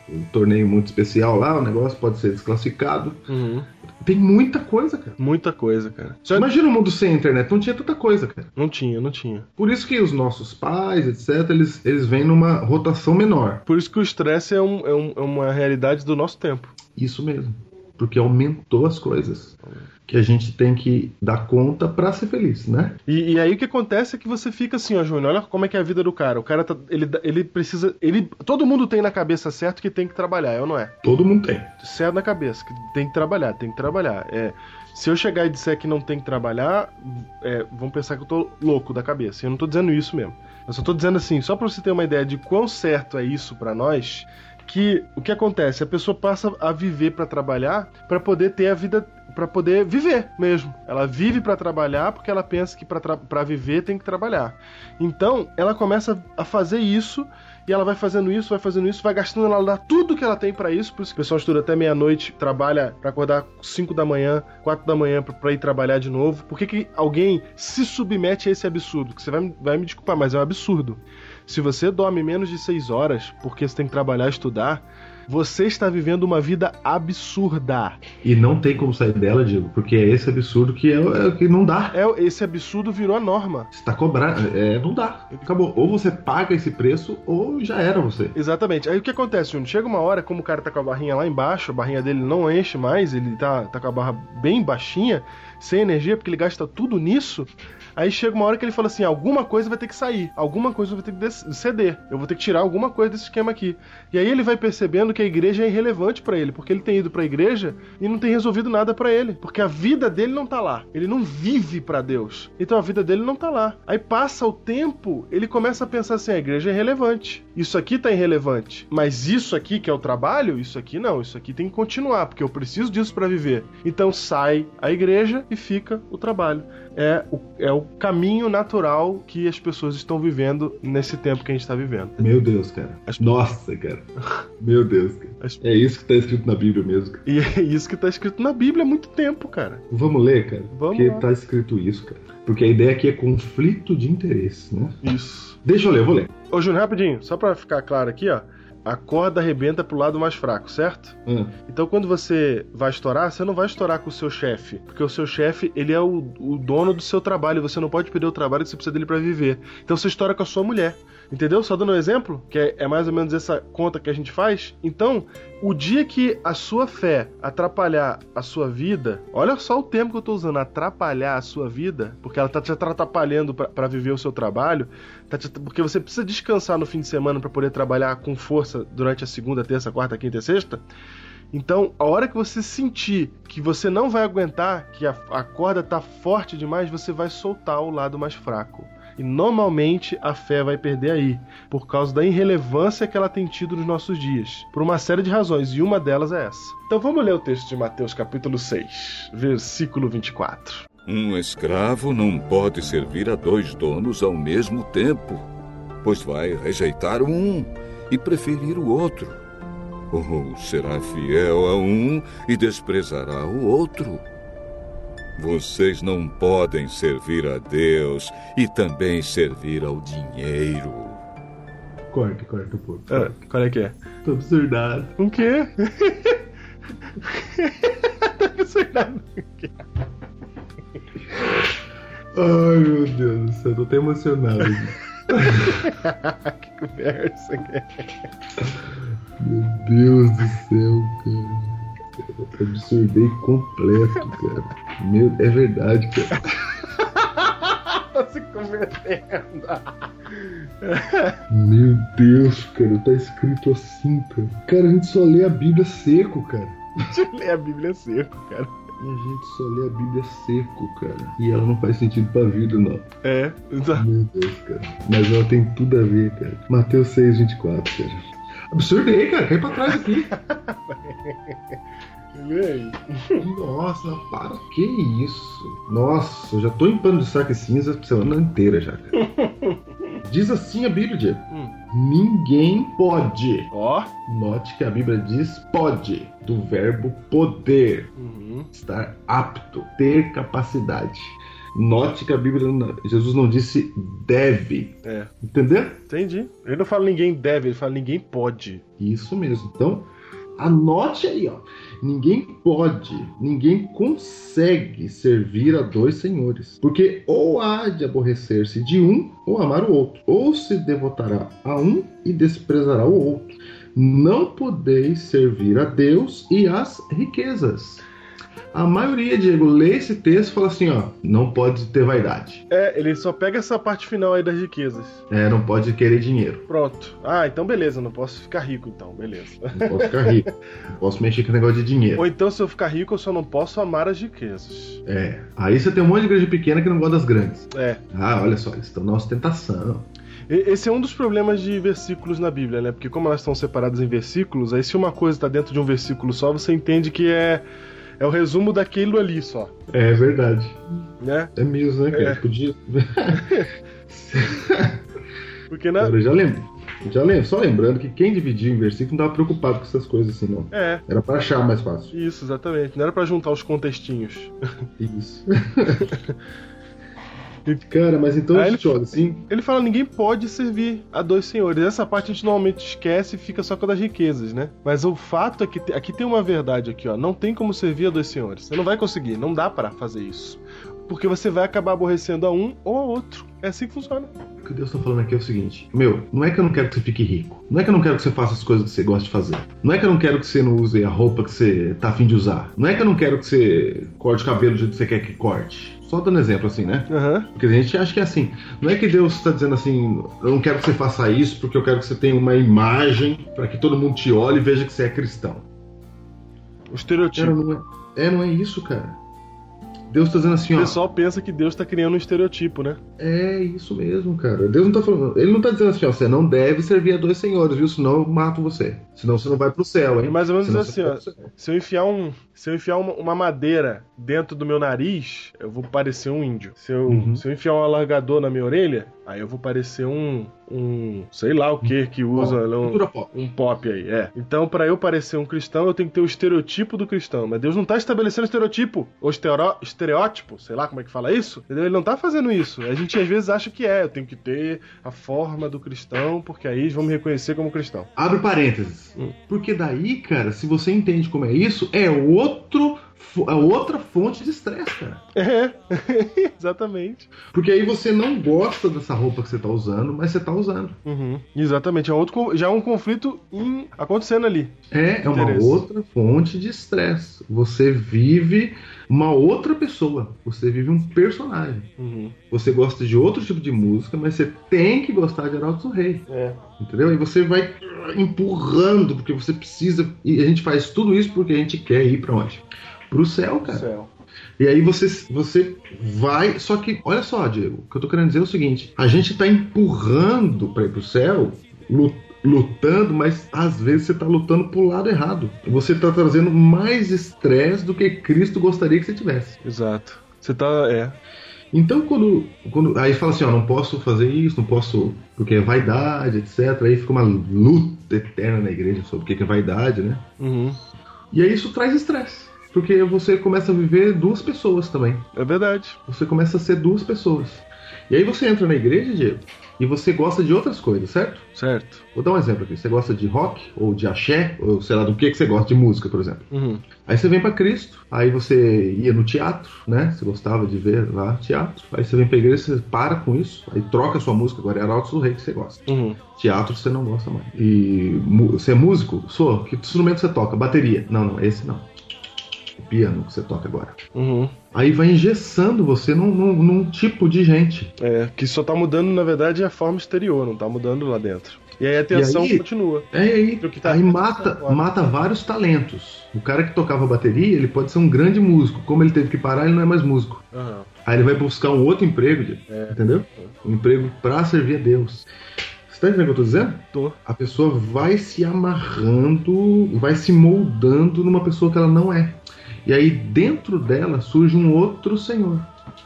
um torneio muito especial lá, o negócio pode ser desclassificado. Uhum. Tem muita coisa, cara. Muita coisa, cara. Só Imagina um mundo sem internet, não tinha tanta coisa, cara. Não tinha, não tinha. Por isso que os nossos pais, etc., eles, eles vêm numa rotação menor. Por isso que o estresse é, um- é um- é uma realidade do nosso tempo. Isso mesmo. Porque aumentou as coisas. Que a gente tem que dar conta pra ser feliz, né? E, e aí o que acontece é que você fica assim, ó, Júnior, olha como é que é a vida do cara. O cara tá, ele, ele precisa, ele, todo mundo tem na cabeça certo que tem que trabalhar, é ou não é? Todo mundo tem. Certo na cabeça, que tem que trabalhar, tem que trabalhar. É, se eu chegar e disser que não tem que trabalhar, é, vão pensar que eu tô louco da cabeça. Eu não tô dizendo isso mesmo. Eu só tô dizendo assim, só pra você ter uma ideia de quão certo é isso pra nós, que o que acontece? A pessoa passa a viver pra trabalhar pra poder ter a vida pra poder viver mesmo. Ela vive pra trabalhar porque ela pensa que pra viver tem que trabalhar. Então, ela começa a fazer isso e ela vai fazendo isso, vai fazendo isso, vai gastando, ela dá tudo que ela tem pra isso. Por isso que o pessoal estuda até meia-noite, trabalha pra acordar 5 da manhã, 4 da manhã pra ir trabalhar de novo. Por que, que alguém se submete a esse absurdo? Que você vai, vai me desculpar, mas é um absurdo. Se você dorme menos de 6 horas porque você tem que trabalhar e estudar, você está vivendo uma vida absurda. E não tem como sair dela, Diego, porque é esse absurdo que é, o- é que não dá. É, esse absurdo virou a norma. Você tá cobrando. É, não dá. Acabou. Ou você paga esse preço, ou já era você. Exatamente. Aí o que acontece, Júnior? Chega uma hora, como o cara tá com a barrinha lá embaixo, a barrinha dele não enche mais, ele tá, tá com a barra bem baixinha, sem energia, porque ele gasta tudo nisso. Aí chega uma hora que ele fala assim: alguma coisa vai ter que sair, alguma coisa vai ter que ceder, eu vou ter que tirar alguma coisa desse esquema aqui. E aí ele vai percebendo que a igreja é irrelevante pra ele, porque ele tem ido pra igreja e não tem resolvido nada pra ele, porque a vida dele não tá lá. Ele não vive pra Deus. Então a vida dele não tá lá. Aí passa o tempo, ele começa a pensar assim: a igreja é irrelevante. Isso aqui tá irrelevante. Mas isso aqui que é o trabalho, isso aqui não, isso aqui tem que continuar, porque eu preciso disso pra viver. Então sai a igreja e fica o trabalho. É o, é o caminho natural que as pessoas estão vivendo nesse tempo que a gente tá vivendo. Meu Deus, cara. Nossa, cara. Meu Deus, cara. As- É isso que tá escrito na Bíblia mesmo. cara. E é isso que tá escrito na Bíblia há muito tempo, cara. Vamos ler, cara? Vamos Porque lá. tá escrito isso, cara. Porque a ideia aqui é conflito de interesse, né? Isso. Deixa eu ler, eu vou ler. Ô, Júnior, rapidinho, só pra ficar claro aqui, ó. A corda arrebenta pro lado mais fraco, certo? Ah, Então, quando você vai estourar, você não vai estourar com o seu chefe, porque o seu chefe ele é o, o dono do seu trabalho. Você não pode perder o trabalho que você precisa dele para viver. Então, você estoura com a sua mulher, entendeu? Só dando um exemplo, que é, é mais ou menos essa conta que a gente faz. Então, o dia que a sua fé atrapalhar a sua vida, olha só o termo que eu tô usando, atrapalhar a sua vida, porque ela tá te atrapalhando para viver o seu trabalho, tá te- porque você precisa descansar no fim de semana para poder trabalhar com força durante a segunda, terça, quarta, quinta e sexta. Então, a hora que você sentir que você não vai aguentar, que a, a corda tá forte demais, você vai soltar o lado mais fraco. E normalmente a fé vai perder aí, por causa da irrelevância que ela tem tido nos nossos dias, por uma série de razões, e uma delas é essa. Então vamos ler o texto de Mateus capítulo 6, versículo 24. Um escravo não pode servir a dois donos ao mesmo tempo, pois vai rejeitar um e preferir o outro. Ou será fiel a um e desprezará o outro. Vocês não podem servir a Deus e também servir ao dinheiro. Corta, corta um pouco. Ah, qual é que é? Tô absurdado. O quê? tá absurdado. Ai, meu Deus do céu, tô até emocionado. que conversa, cara. meu Deus do céu, cara. Absurdei completo, cara. Meu, é verdade, cara. tá se convertendo. Meu Deus, cara, tá escrito assim, cara. Cara, a gente só lê a Bíblia seco, cara. Deixa eu ler a Bíblia seco, cara. E a gente só lê a Bíblia seco, cara. E ela não faz sentido pra vida, não. É, exato. Meu Deus, cara. Mas ela tem tudo a ver, cara. Mateus 6, 24, cara. Absurdei, cara. Cai pra trás aqui. Aí. Nossa, para. Que isso? Nossa, eu já tô em pano de saco e cinza a semana inteira já, cara. Diz assim a Bíblia. Hum. Ninguém pode. Ó. Note que a Bíblia diz pode, do verbo poder, Uhum. estar apto, ter capacidade. Note que a Bíblia, Jesus não disse deve. É. Entendeu? Entendi. Ele não fala ninguém deve, ele fala ninguém pode. Isso mesmo. Então, anote aí, ó. Ninguém pode, ninguém consegue servir a dois senhores. Porque ou há de aborrecer-se de um ou amar o outro. Ou se devotará a um e desprezará o outro. Não podeis servir a Deus e às riquezas. A maioria, Diego, lê esse texto e fala assim, ó, não pode ter vaidade. É, ele só pega essa parte final aí das riquezas. É, não pode querer dinheiro. Pronto. Ah, então beleza, não posso ficar rico então, beleza. Não posso ficar rico. Não posso mexer com negócio de dinheiro. Ou então, se eu ficar rico, eu só não posso amar as riquezas. É. Aí você tem um monte de igreja pequena que não gosta das grandes. É. Ah, olha só, eles estão na ostentação. Esse é um dos problemas de versículos na Bíblia, né? Porque como elas estão separadas em versículos, aí se uma coisa está dentro de um versículo só, você entende que é, é o resumo daquilo ali só, É verdade. né? É mesmo, né, cara? É. Podia. Porque na... Cara, eu já lembro. Já lembro. Só lembrando que quem dividia em versículo não estava preocupado com essas coisas assim, não. É, Era pra achar mais fácil. isso, exatamente. Não era pra juntar os contextinhos. Isso. Cara, mas então Aí ele- assim. Ele fala, ninguém pode servir a dois senhores. Essa parte a gente normalmente esquece e fica só com a das riquezas, né? Mas o fato é que aqui tem uma verdade aqui, ó. Não tem como servir a dois senhores. Você não vai conseguir, não dá pra fazer isso. Porque você vai acabar aborrecendo a um ou a outro. É assim que funciona. O que Deus tá falando aqui é o seguinte: Meu, não é que eu não quero que você fique rico. Não é que eu não quero que você faça as coisas que você gosta de fazer. Não é que eu não quero que você não use a roupa que você tá afim de usar. Não é que eu não quero que você corte o cabelo do jeito que você quer que corte. Só dando exemplo assim, né? Aham. Porque a gente acha que é assim. Não é que Deus está dizendo assim, eu não quero que você faça isso porque eu quero que você tenha uma imagem para que todo mundo te olhe e veja que você é cristão. O Cara, estereotipo. não é, é, não é isso, cara. Deus está dizendo assim, O ó. pessoal pensa que Deus tá criando um estereotipo, né? É isso mesmo, cara. Deus não tá falando. Ele não tá dizendo assim, ó, você não deve servir a dois senhores, viu? Senão eu mato você. Senão você não vai pro céu, hein? É mais ou menos Senão assim, ó. Se eu enfiar um, se eu enfiar uma, uma madeira dentro do meu nariz, eu vou parecer um índio. Se eu, Uhum. se eu enfiar um alargador na minha orelha, aí eu vou parecer um, um, sei lá o que que usa, um, pop. um pop aí, é. Então, pra eu parecer um cristão, eu tenho que ter o estereotipo do cristão. Mas Deus não tá estabelecendo estereotipo, ou esteró- estereótipo, sei lá como é que fala isso. Entendeu? Ele não tá fazendo isso. A gente às vezes acha que é, eu tenho que ter a forma do cristão, porque aí eles vão me reconhecer como cristão. Abre parênteses. Hum. Porque daí, cara, se você entende como é isso, é outro. É outra fonte de estresse, cara. É, exatamente. Porque aí você não gosta dessa roupa que você tá usando, mas você tá usando. Uhum, Exatamente, é outro, já é um conflito acontecendo ali. É, é uma Interesse. outra fonte de estresse. Você vive uma outra pessoa. Você vive um personagem. Uhum. Você gosta de outro tipo de música, mas você tem que gostar de Arautos do Rei. É. Entendeu? E você vai empurrando, porque você precisa. E a gente faz tudo isso porque a gente quer ir pra onde? Pro céu, cara. Céu. E aí você, você vai. Só que, olha só, Diego, o que eu tô querendo dizer é o seguinte: a gente tá empurrando para ir pro céu, lutando, mas às vezes você tá lutando pro lado errado. Você tá trazendo mais estresse do que Cristo gostaria que você tivesse. Exato. Você tá. É. Então, quando, quando. Aí fala assim: ó, não posso fazer isso, não posso. Porque é vaidade, etc. Aí fica uma luta eterna na igreja sobre o que é vaidade, né? Uhum. E aí isso traz estresse. Porque você começa a viver duas pessoas também. É verdade. Você começa a ser duas pessoas. E aí você entra na igreja, Diego, e você gosta de outras coisas, certo? Certo. Vou dar um exemplo aqui. Você gosta de rock, ou de axé, ou sei lá do que, que você gosta de música, por exemplo. Uhum. Aí você vem para Cristo, aí você ia no teatro, né? Você gostava de ver lá teatro. Aí você vem pra igreja, você para com isso, aí troca sua música, agora é Arautos do Rei que você gosta. Uhum. Teatro você não gosta mais. E você é músico? Sou. Que instrumento você toca? Bateria. Não, não, esse não piano que você toca agora. Uhum. Aí vai engessando você num, num, num, tipo de gente. É, que só tá mudando, na verdade, a forma exterior, não tá mudando lá dentro. E aí a tensão aí, continua. É aí, tá aí mata, mata vários talentos. O cara que tocava bateria, ele pode ser um grande músico. Como ele teve que parar, ele não é mais músico. Uhum. Aí ele vai buscar um outro emprego, é. entendeu? Um emprego pra servir a Deus. Você tá entendendo o que eu tô dizendo? Tô. A pessoa vai se amarrando, vai se moldando numa pessoa que ela não é. E aí dentro dela surge um outro Senhor.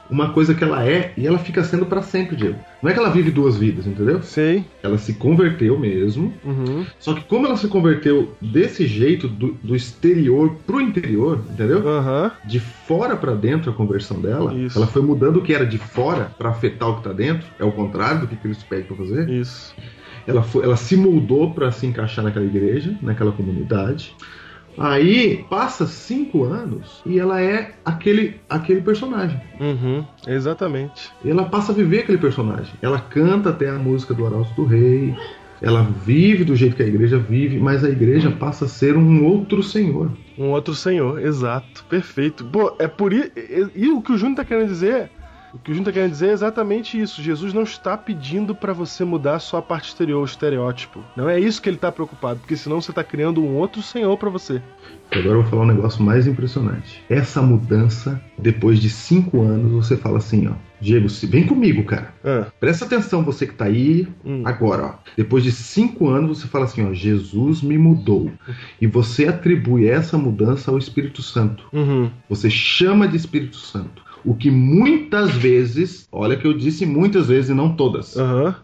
Uma coisa que ela é e ela fica sendo para sempre, Diego. Não é que ela vive duas vidas, entendeu? Sei. Ela se converteu mesmo. Uhum. Só que como ela se converteu desse jeito, do, do exterior pro interior, entendeu? Uhum. De fora para dentro a conversão dela, Isso. ela foi mudando o que era de fora para afetar o que tá dentro. É o contrário do que Cristo pede para fazer. Isso. Ela, foi, ela se moldou para se encaixar naquela igreja, naquela comunidade. Aí passa cinco anos e ela é aquele, aquele personagem. Uhum, exatamente. E ela passa a viver aquele personagem. Ela canta até a música do Arauto do Rei. Ela vive do jeito que a igreja vive, mas a igreja passa a ser um outro senhor. Um outro senhor, exato, perfeito. Pô, é por isso. E, e o que o Júnior tá querendo dizer o que o Júnior tá querendo dizer é exatamente isso. Jesus não está pedindo para você mudar só a parte exterior, o estereótipo. Não é isso que ele tá preocupado, porque senão você tá criando um outro senhor para você. Agora eu vou falar um negócio mais impressionante. Essa mudança, depois de cinco anos, você fala assim, ó. Diego, vem comigo, cara. Ah. Presta atenção, você que tá aí Hum. agora, ó. Depois de cinco anos, você fala assim, ó. Jesus me mudou. E você atribui essa mudança ao Espírito Santo. Uhum. Você chama de Espírito Santo. O que muitas vezes, olha que eu disse muitas vezes e não todas, Aham.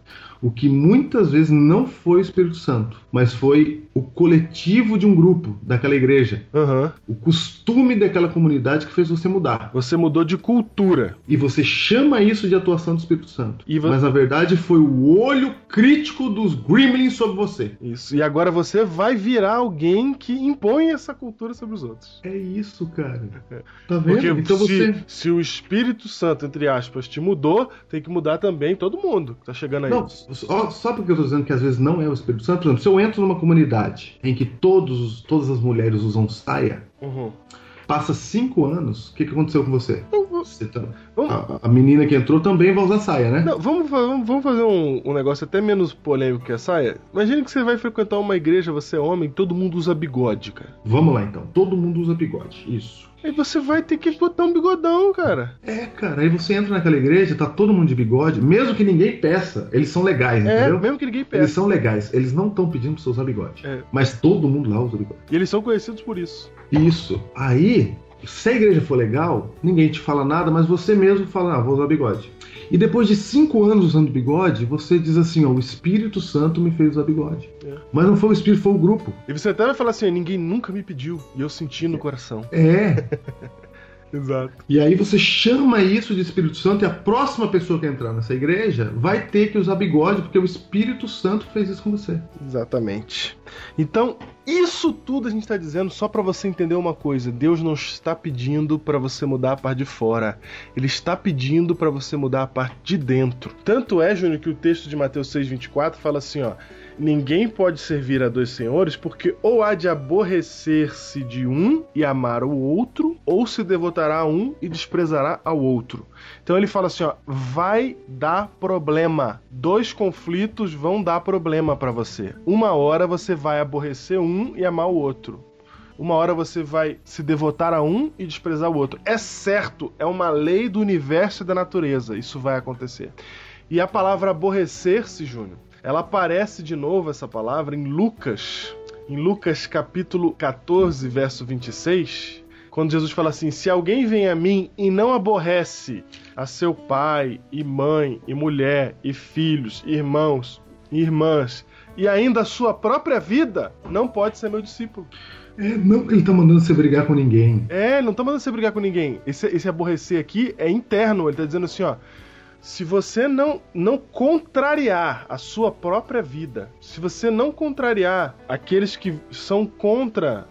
o que muitas vezes não foi o Espírito Santo, mas foi o coletivo de um grupo daquela igreja, Aham. o costume daquela comunidade que fez você mudar. Você mudou de cultura. E você chama isso de atuação do Espírito Santo. E vo- Mas na verdade foi o olho crítico dos gremlins sobre você. Isso. E agora você vai virar alguém que impõe essa cultura sobre os outros. É isso, cara. Tá vendo? Porque então se, você. se o Espírito Santo, entre aspas, te mudou, tem que mudar também todo mundo que tá chegando aí. Não, só, só porque eu tô dizendo que às vezes não é o Espírito Santo, por exemplo, se eu entro numa comunidade em que todos, os- todas as mulheres usam saia, Uhum. Passa cinco anos, o que, que aconteceu com você? Você tá- Vamos, a, a menina que entrou também vai usar saia, né? Não, vamos, vamos- vamos fazer um, um negócio até menos polêmico que a saia. Imagina que você vai frequentar uma igreja, você é homem, todo mundo usa bigode, cara. Vamos lá então. Todo mundo usa bigode. Isso. Aí você vai ter que botar um bigodão, cara. É, cara, aí você entra naquela igreja, tá todo mundo de bigode, mesmo que ninguém peça, eles são legais, É, entendeu? mesmo que ninguém Eles peça. são legais, eles não estão pedindo pra você usar bigode. É. Mas todo mundo lá usa bigode. E eles são conhecidos por isso. Isso. Aí, se a igreja for legal, ninguém te fala nada, mas você mesmo fala, ah, vou usar bigode. E depois de cinco anos usando bigode, você diz assim, ó, o Espírito Santo me fez usar bigode. É. Mas não foi o Espírito, foi o grupo. E você até vai falar assim, ninguém nunca me pediu. E eu senti no coração. É. Exato. E aí você chama isso de Espírito Santo e a próxima pessoa que entrar nessa igreja vai ter que usar bigode, porque o Espírito Santo fez isso com você. Exatamente. Então, isso tudo a gente está dizendo só para você entender uma coisa: Deus não está pedindo para você mudar a parte de fora, Ele está pedindo para você mudar a parte de dentro. Tanto é, Júnior, que o texto de Mateus 6,24 fala assim: ó. Ninguém pode servir a dois senhores, porque ou há de aborrecer-se de um e amar o outro, ou se devotará a um e desprezará ao outro. Então ele fala assim, ó, vai dar problema. Dois conflitos vão dar problema pra você. Uma hora você vai aborrecer um e amar o outro. uma hora você vai se devotar a um e desprezar o outro. É certo, é uma lei do universo e da natureza, isso vai acontecer. E a palavra aborrecer-se, Júnior, ela aparece de novo, essa palavra, em Lucas, em Lucas capítulo 14, verso 26, quando Jesus fala assim: Se alguém vem a mim e não aborrece a seu pai, e mãe, e mulher, e filhos, irmãos, e irmãs, e ainda a sua própria vida, não pode ser meu discípulo. É, não ele tá mandando você brigar com ninguém. É, ele não tá mandando você brigar com ninguém. Esse, esse aborrecer aqui é interno. Ele tá dizendo assim, ó. Se você não, não contrariar a sua própria vida, se você não contrariar aqueles que são contra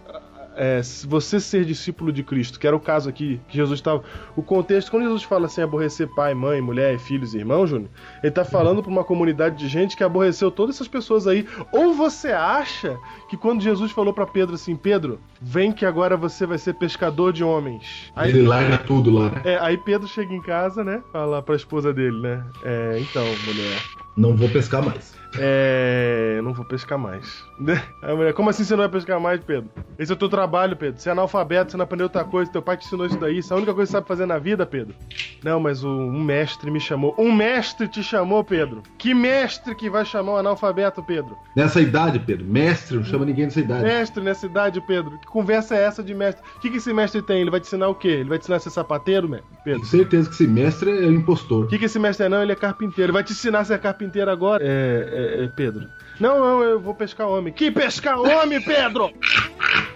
é, você ser discípulo de Cristo, que era o caso aqui que Jesus estava. O contexto, quando Jesus fala assim, aborrecer pai, mãe, mulher, filhos e irmãos, Júnior, ele está falando para uma comunidade de gente que aborreceu todas essas pessoas aí. Ou você acha que quando Jesus falou para Pedro assim, Pedro, vem que agora você vai ser pescador de homens. Aí, ele larga tudo lá, né? É, aí Pedro chega em casa, né? Fala pra esposa dele, né? É, então, mulher. Não vou pescar mais. É. Não vou pescar mais. Aí a mulher, como assim você não vai pescar mais, Pedro? Esse é o teu trabalho, Pedro. Você é analfabeto, você não aprendeu outra coisa, teu pai te ensinou isso daí. Isso é a única coisa que você sabe fazer na vida, Pedro. Não, mas o, um mestre me chamou. Um mestre te chamou, Pedro. Que mestre que vai chamar um analfabeto, Pedro? Nessa idade, Pedro. Mestre, não chama ninguém nessa idade. Mestre nessa idade, Pedro. Que conversa é essa de mestre? O que, que esse mestre tem? Ele vai te ensinar o quê? Ele vai te ensinar a ser sapateiro, Pedro? Tenho certeza que esse mestre é impostor. O que, que esse mestre é? Não, ele é carpinteiro. Ele vai te ensinar a ser carpinteiro agora. É, é, é Pedro. Não, não, eu vou pescar homem. Que pescar homem, Pedro?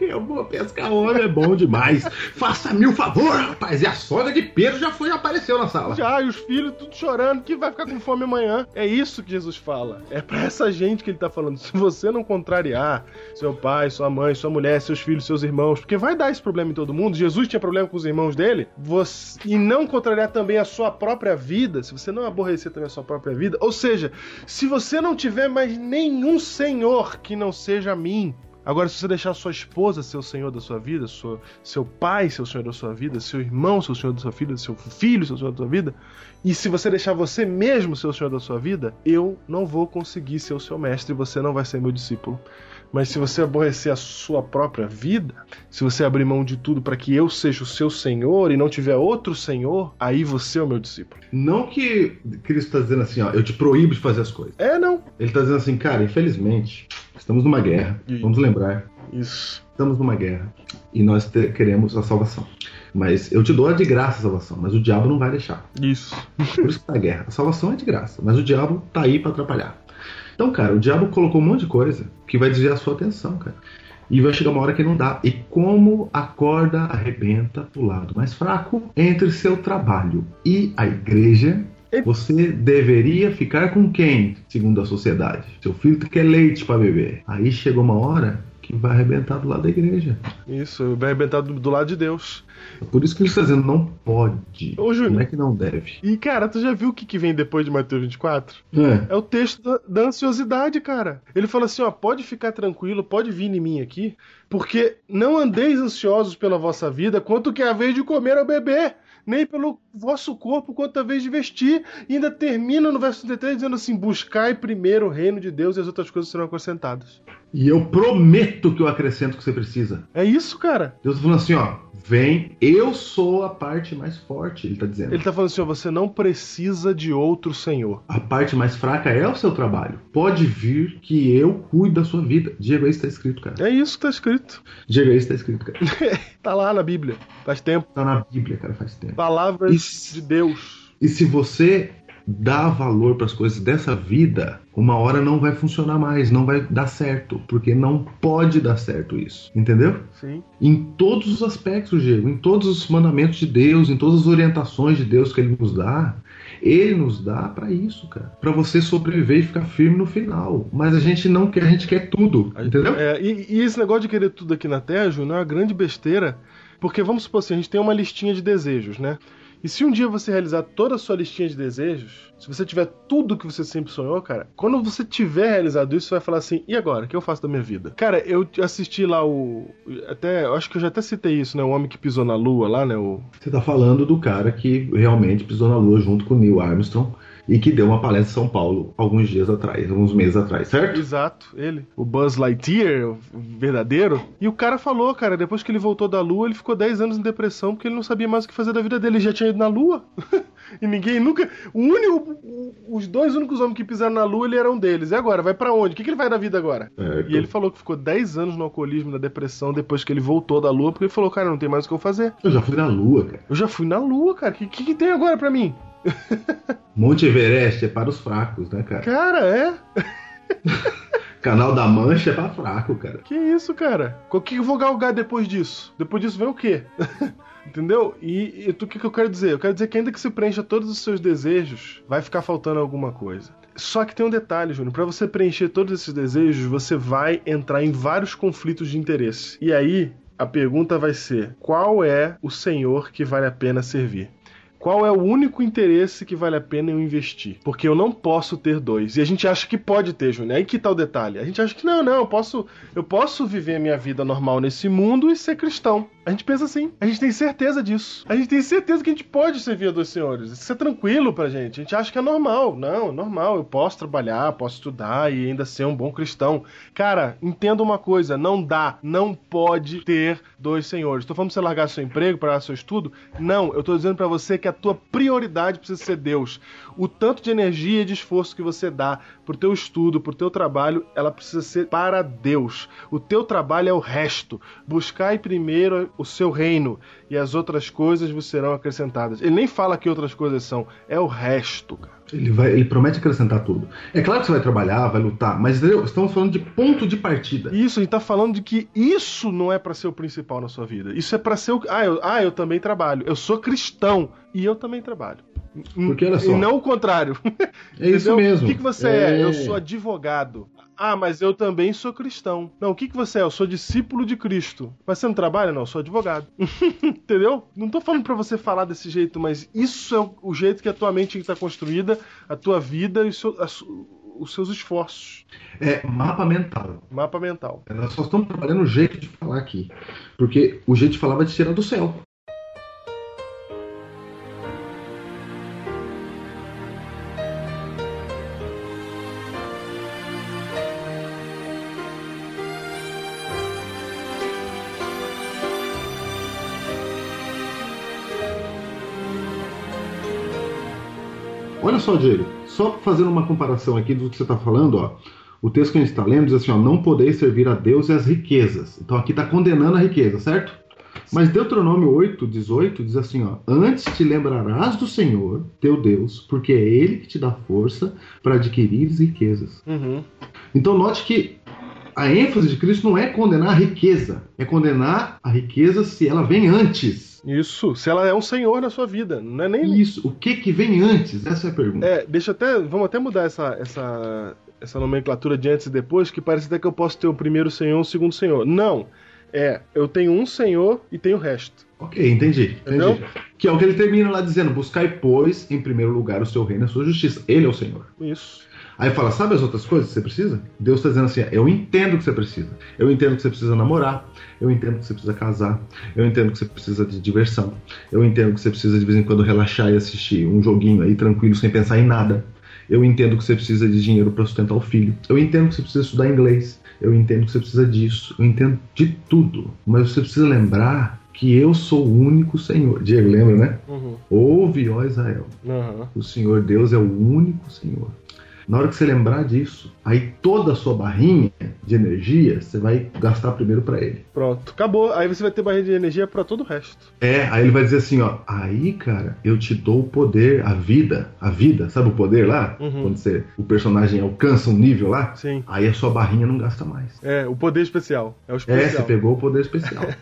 Eu vou pescar homem, é bom demais. Faça-me um favor, rapaz. E a sogra de Pedro já foi apareceu na sala. Já, e os filhos tudo chorando que vai ficar com fome amanhã. É isso que Jesus fala. É para essa gente que ele tá falando. Se você não contrariar seu pai, sua mãe, sua mulher, seus filhos, seus irmãos, porque vai dar esse problema em todo mundo. Jesus tinha problema com os irmãos dele. Você, e não contrariar também a sua própria vida, se você não aborrecer também a sua própria vida, ou seja, se você não tiver mais nenhum senhor que não seja mim, Agora, se você deixar sua esposa ser o senhor da sua vida, sua, seu pai ser o senhor da sua vida, seu irmão ser o senhor da sua vida, seu filho ser o senhor da sua vida, e se você deixar você mesmo ser o senhor da sua vida, eu não vou conseguir ser o seu mestre e você não vai ser meu discípulo. Mas se você aborrecer a sua própria vida, se você abrir mão de tudo para que eu seja o seu senhor e não tiver outro senhor, aí você é o meu discípulo. Não que Cristo está dizendo assim, ó, eu te proíbo de fazer as coisas. É, não. Ele está dizendo assim, cara, infelizmente, estamos numa guerra. Vamos lembrar. Isso. Estamos numa guerra e nós queremos a salvação. Mas eu te dou a de graça a salvação, mas o diabo não vai deixar. Isso. Por isso que tá a guerra. A salvação é de graça, mas o diabo tá aí para atrapalhar. Então, cara, o diabo colocou um monte de coisa que vai desviar a sua atenção, cara. E vai chegar uma hora que não dá. E como a corda arrebenta pro lado mais fraco entre seu trabalho e a igreja, você deveria ficar com quem, segundo a sociedade? Seu filho quer leite para beber. Aí chegou uma hora que vai arrebentar do lado da igreja. Isso, vai arrebentar do, do lado de Deus. É Por isso que ele está dizendo, não pode. Ô, Júnior. Não é que não deve. E, cara, tu já viu o que, que vem depois de Mateus 24? É. É o texto da, da ansiosidade, cara. Ele fala assim: ó, pode ficar tranquilo, pode vir em mim aqui, porque não andeis ansiosos pela vossa vida, quanto que é a vez de comer ou beber, nem pelo vosso corpo, quanto a vez de vestir. E ainda termina no verso 33 dizendo assim: buscai primeiro o reino de Deus e as outras coisas serão acrescentadas. E eu prometo que eu acrescento o que você precisa. É isso, cara. Deus tá falando assim, ó, vem, eu sou a parte mais forte, ele tá dizendo. Ele tá falando assim: ó, você não precisa de outro Senhor. A parte mais fraca é o seu trabalho. Pode vir que eu cuido da sua vida. Diego, aí está escrito, cara. É isso que tá escrito. Diego, aí está escrito, cara. tá lá na Bíblia. Faz tempo. Tá na Bíblia, cara, faz tempo. Palavras Isso. de Deus. E se você dá valor para as coisas dessa vida, uma hora não vai funcionar mais, não vai dar certo, porque não pode dar certo isso. Entendeu? Sim. Em todos os aspectos, Diego, em todos os mandamentos de Deus, em todas as orientações de Deus que ele nos dá, ele nos dá para isso, cara, para você sobreviver e ficar firme no final. Mas a gente não quer, a gente quer tudo, entendeu? É, e, e esse negócio de querer tudo aqui na Terra, Júnior, é uma grande besteira. Porque vamos supor assim, a gente tem uma listinha de desejos, né? E se um dia você realizar toda a sua listinha de desejos, se você tiver tudo que você sempre sonhou, cara, quando você tiver realizado isso, você vai falar assim: e agora? O que eu faço da minha vida? Cara, eu assisti lá o. Até. Eu acho que eu já até citei isso, né? O Homem que Pisou na Lua lá, né? O, Você tá falando do cara que realmente pisou na lua junto com o Neil Armstrong e que deu uma palestra em São Paulo alguns dias atrás, alguns meses atrás, certo? Exato, ele. O Buzz Lightyear, o verdadeiro. E o cara falou, cara, depois que ele voltou da Lua, ele ficou 10 anos em depressão porque ele não sabia mais o que fazer da vida dele. Ele já tinha ido na Lua. e ninguém nunca. O único. Os dois únicos homens que pisaram na Lua, ele era um deles. E agora? Vai pra onde? O que, que ele vai da vida agora? Certo. E ele falou que ficou 10 anos no alcoolismo, na depressão, depois que ele voltou da Lua, porque ele falou, cara, não tem mais o que eu fazer. Eu já fui na Lua, cara. Eu já fui na Lua, cara. O que, que, que tem agora pra mim? Monte Everest é para os fracos, né, cara? Cara, é? Canal da Mancha é para fraco, cara. Que isso, cara? O que eu vou galgar depois disso? Depois disso vem o quê? Entendeu? E, e o que, que eu quero dizer? Eu quero dizer que ainda que se preencha todos os seus desejos, vai ficar faltando alguma coisa. Só que tem um detalhe, Júnior. Pra você preencher todos esses desejos, você vai entrar em vários conflitos de interesse. E aí, a pergunta vai ser: qual é o senhor que vale a pena servir? Qual é o único interesse que vale a pena eu investir? Porque eu não posso ter dois. E a gente acha que pode ter, Júnior. Aí que tá o detalhe. A gente acha que não, não, eu posso, eu posso viver minha vida normal nesse mundo e ser cristão. A gente pensa assim. A gente tem certeza disso. A gente tem certeza que a gente pode servir a dois senhores. Isso é tranquilo pra gente. A gente acha que é normal. Não, é normal. Eu posso trabalhar, posso estudar e ainda ser um bom cristão. Cara, entenda uma coisa: não dá, não pode ter dois senhores. Tô falando pra você largar seu emprego, parar seu estudo? Não, eu tô dizendo pra você que a tua prioridade precisa ser Deus. O tanto de energia e de esforço que você dá pro teu estudo, pro teu trabalho, ela precisa ser para Deus. O teu trabalho é o resto. Buscai primeiro o seu reino e as outras coisas vos serão acrescentadas. Ele nem fala que outras coisas são, é o resto, cara. Ele, vai, ele promete acrescentar tudo. É claro que você vai trabalhar, vai lutar, mas entendeu? estamos falando de ponto de partida. Isso, a gente tá falando de que isso não é pra ser o principal na sua vida. Isso é pra ser o. Ah eu, ah, eu também trabalho. Eu sou cristão e eu também trabalho. Porque olha só. E não o contrário. É isso mesmo. O que, que você é? Eu sou advogado. Ah, mas eu também sou cristão. Não, o que, que você é? Eu sou discípulo de Cristo. Mas você não trabalha? Não, eu sou advogado. Entendeu? Não tô falando pra você falar desse jeito, mas isso é o- jeito que a tua mente está construída, a tua vida e seu- a os seus esforços. É mapa mental. Mapa mental. Nós só estamos trabalhando o jeito de falar aqui. Porque o jeito de falar vai te tirar do céu. Olha só, Diego, só fazendo uma comparação aqui do que você está falando, ó. O texto que a gente está lendo diz assim, ó, não podeis servir a Deus e as riquezas. Então aqui está condenando a riqueza, certo? Mas Deuteronômio 8, 18 diz assim, ó, antes te lembrarás do Senhor, teu Deus, porque é Ele que te dá força para adquirir riquezas. Uhum. Então note que a ênfase de Cristo não é condenar a riqueza, é condenar a riqueza se ela vem antes. Isso, se ela é um senhor na sua vida, não é nem. Isso, o que que vem antes? Essa é a pergunta. É, deixa até. Vamos até mudar essa, essa, essa nomenclatura de antes e depois, que parece até que eu posso ter o primeiro senhor o segundo senhor. Não. É, eu tenho um senhor e tenho o resto. Ok, entendi. Entendeu? entendi. Que é o que ele termina lá dizendo: buscai, pois, em primeiro lugar o seu reino e a sua justiça. Ele é o Senhor. Isso. Aí fala, sabe as outras coisas que você precisa? Deus está dizendo assim: eu entendo que você precisa. Eu entendo que você precisa namorar. Eu entendo que você precisa casar. Eu entendo que você precisa de diversão. Eu entendo que você precisa de vez em quando relaxar e assistir um joguinho aí tranquilo, sem pensar em nada. Eu entendo que você precisa de dinheiro para sustentar o filho. Eu entendo que você precisa estudar inglês. Eu entendo que você precisa disso. Eu entendo de tudo. Mas você precisa lembrar que eu sou o único Senhor. Diego, lembra, né? Uhum. Ouve, ó Israel. Uhum. O Senhor Deus é o único Senhor. Na hora que você lembrar disso, aí toda a sua barrinha de energia você vai gastar primeiro para ele. Pronto. Acabou. Aí você vai ter barreira de energia pra todo o resto. É, aí ele vai dizer assim, ó, aí, cara, eu te dou o poder, a vida, a vida, sabe o poder lá? Uhum. Quando você, o personagem alcança um nível lá, Sim. aí a sua barrinha não gasta mais. É, o poder especial. É o É, você especial. pegou o poder especial.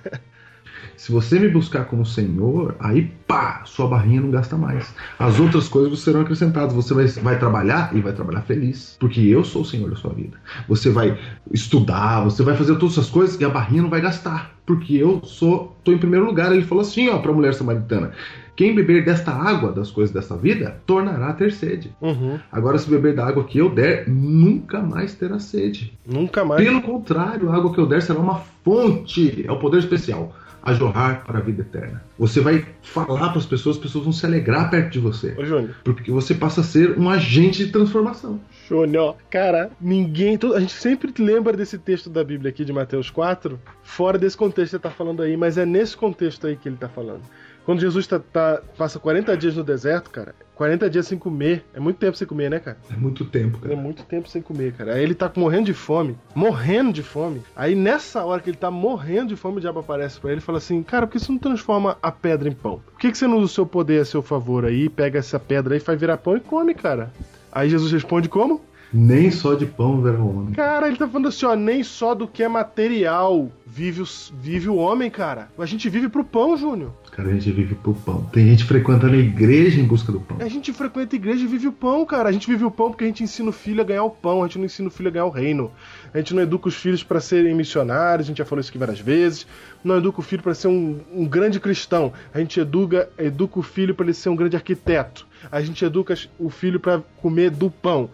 Se você me buscar como Senhor, aí pá, sua barrinha não gasta mais. As outras coisas serão acrescentadas. Você vai, vai trabalhar e vai trabalhar feliz. Porque eu sou o Senhor da sua vida. Você vai estudar, você vai fazer todas essas coisas e a barrinha não vai gastar. Porque eu sou, tô em primeiro lugar. Ele falou assim, ó, pra mulher samaritana. Quem beber desta água, das coisas dessa vida, tornará a ter sede. Uhum. Agora, se beber da água que eu der, nunca mais terá sede. Nunca mais. Pelo contrário, a água que eu der será uma fonte. É o poder especial. A jorrar para a vida eterna. Você vai falar para as pessoas, as pessoas vão se alegrar perto de você. Ô, Júnior. Porque você passa a ser um agente de transformação. Júnior, cara, ninguém. A gente sempre lembra desse texto da Bíblia aqui de Mateus 4, fora desse contexto que você tá falando aí, mas é nesse contexto aí que ele tá falando. Quando Jesus tá, tá- passa 40 dias no deserto, cara, 40 dias sem comer. É muito tempo sem comer, né, cara? É muito tempo, É cara. muito tempo sem comer, cara. Aí ele tá morrendo de fome, morrendo de fome. Aí nessa hora que ele tá morrendo de fome, o diabo aparece pra ele e fala assim: Cara, por que você não transforma a pedra em pão? Por que, que você não usa o seu poder a seu favor aí, pega essa pedra aí, faz virar pão e come, cara? Aí Jesus responde como? Nem só de pão verá o homem. Cara, ele tá falando assim, ó, nem só do que é material vive o, vive o homem, cara. A gente vive pro pão, Júnior. Cara, a gente vive pro pão. Tem gente frequentando a igreja em busca do pão. A gente frequenta a igreja e vive o pão, cara. A gente vive o pão porque a gente ensina o filho a ganhar o pão, a gente não ensina o filho a ganhar o reino. A gente não educa os filhos para serem missionários, a gente já falou isso aqui várias vezes. Não educa o filho para ser um, um grande cristão. A gente educa, educa o filho para ele ser um grande arquiteto. A gente educa o filho para comer do pão.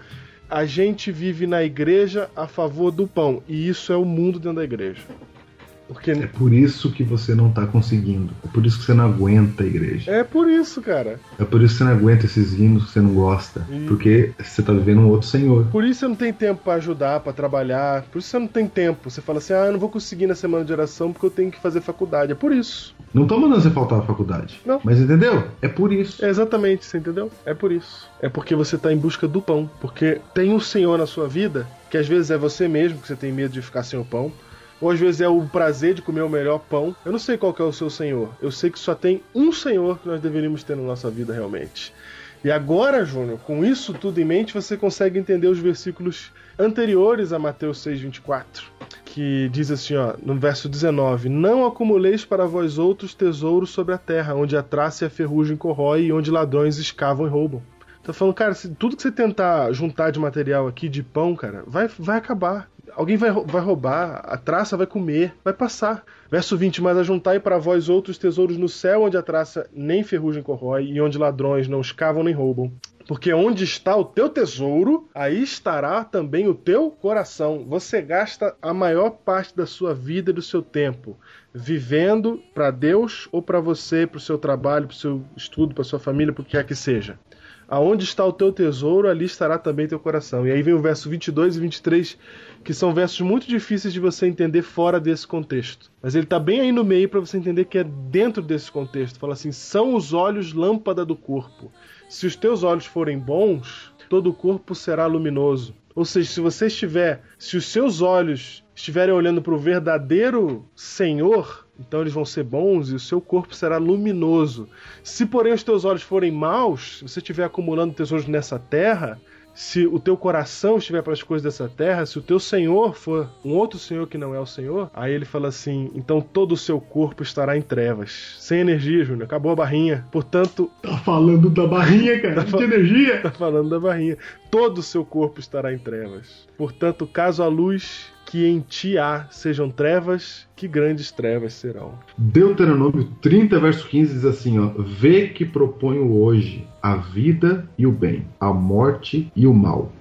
A gente vive na igreja a favor do pão. E isso é o mundo dentro da igreja. Porque É por isso que você não tá conseguindo. É por isso que você não aguenta a igreja. é por isso, cara. É por isso que você não aguenta esses hinos que você não gosta. Ih. Porque você tá vivendo um outro senhor. Por isso você não tem tempo pra ajudar, pra trabalhar. Por isso você não tem tempo. Você fala assim: ah, eu não vou conseguir na semana de oração porque eu tenho que fazer faculdade. É por isso. Não tô mandando você faltar a faculdade. Não. Mas entendeu? É por isso. É exatamente, você entendeu? É por isso. É porque você tá em busca do pão. Porque tem um Senhor na sua vida, que às vezes é você mesmo, que você tem medo de ficar sem o pão. Ou às vezes é o prazer de comer o melhor pão. Eu não sei qual é o seu Senhor. Eu sei que só tem um Senhor que nós deveríamos ter na nossa vida realmente. E agora, Júnior, com isso tudo em mente, você consegue entender os versículos anteriores a Mateus 6,24. Que diz assim, ó, no verso 19: Não acumuleis para vós outros tesouros sobre a terra, onde a traça e a ferrugem corrói e onde ladrões escavam e roubam. Tá falando, cara, se tudo que você tentar juntar de material aqui, de pão, cara, vai, vai acabar. Alguém vai, vai roubar, a traça vai comer, vai passar. Verso 20, mas ajuntai para vós outros tesouros no céu, onde a traça nem ferrugem corrói, e onde ladrões não escavam nem roubam. Porque onde está o teu tesouro, aí estará também o teu coração. Você gasta a maior parte da sua vida e do seu tempo vivendo para Deus ou para você, para o seu trabalho, para o seu estudo, para sua família, para o que quer que seja. Aonde está o teu tesouro, ali estará também teu coração. E aí vem o verso 22 e 23, que são versos muito difíceis de você entender fora desse contexto. Mas ele está bem aí no meio para você entender que é dentro desse contexto. Fala assim: são os olhos lâmpada do corpo. Se os teus olhos forem bons, todo o corpo será luminoso. Ou seja, se você estiver, se os seus olhos estiverem olhando para o verdadeiro Senhor, então eles vão ser bons e o seu corpo será luminoso. Se, porém, os teus olhos forem maus, se você estiver acumulando tesouros nessa terra, se o teu coração estiver para as coisas dessa terra, se o teu Senhor for um outro Senhor que não é o Senhor, aí ele fala assim: então todo o seu corpo estará em trevas, sem energia, Júnior. Acabou a barrinha. Portanto, Tá falando da barrinha, cara. Tá de energia. Tá falando da barrinha. Todo o seu corpo estará em trevas. Portanto, caso a luz que em ti há sejam trevas, que grandes trevas serão. Deuteronômio 30, verso 15 diz assim, ó: Vê que proponho hoje a vida e o bem, a morte e o mal.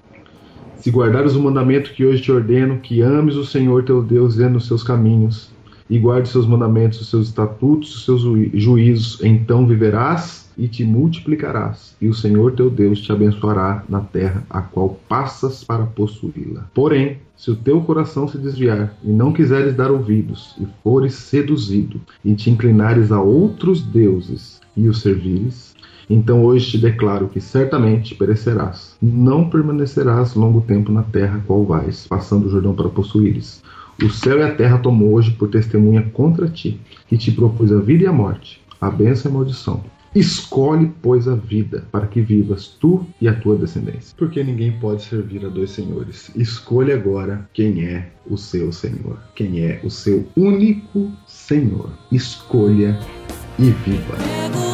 Se guardares o mandamento que hoje te ordeno, que ames o Senhor teu Deus e nos seus caminhos, e guardes seus mandamentos, os seus estatutos, os seus ju- juízos, então viverás e te multiplicarás, e o Senhor teu Deus te abençoará na terra a qual passas para possuí-la. Porém, se o teu coração se desviar e não quiseres dar ouvidos, e fores seduzido, e te inclinares a outros deuses e os servires, então hoje te declaro que certamente perecerás. Não permanecerás longo tempo na terra qual vais, passando o Jordão para possuíres. O céu e a terra tomou hoje por testemunha contra ti, que te propus a vida e a morte, a bênção e a maldição. Escolhe, pois, a vida, para que vivas tu e a tua descendência. Porque ninguém pode servir a dois senhores. Escolha agora quem é o seu Senhor, quem é o seu único Senhor. Escolha e viva.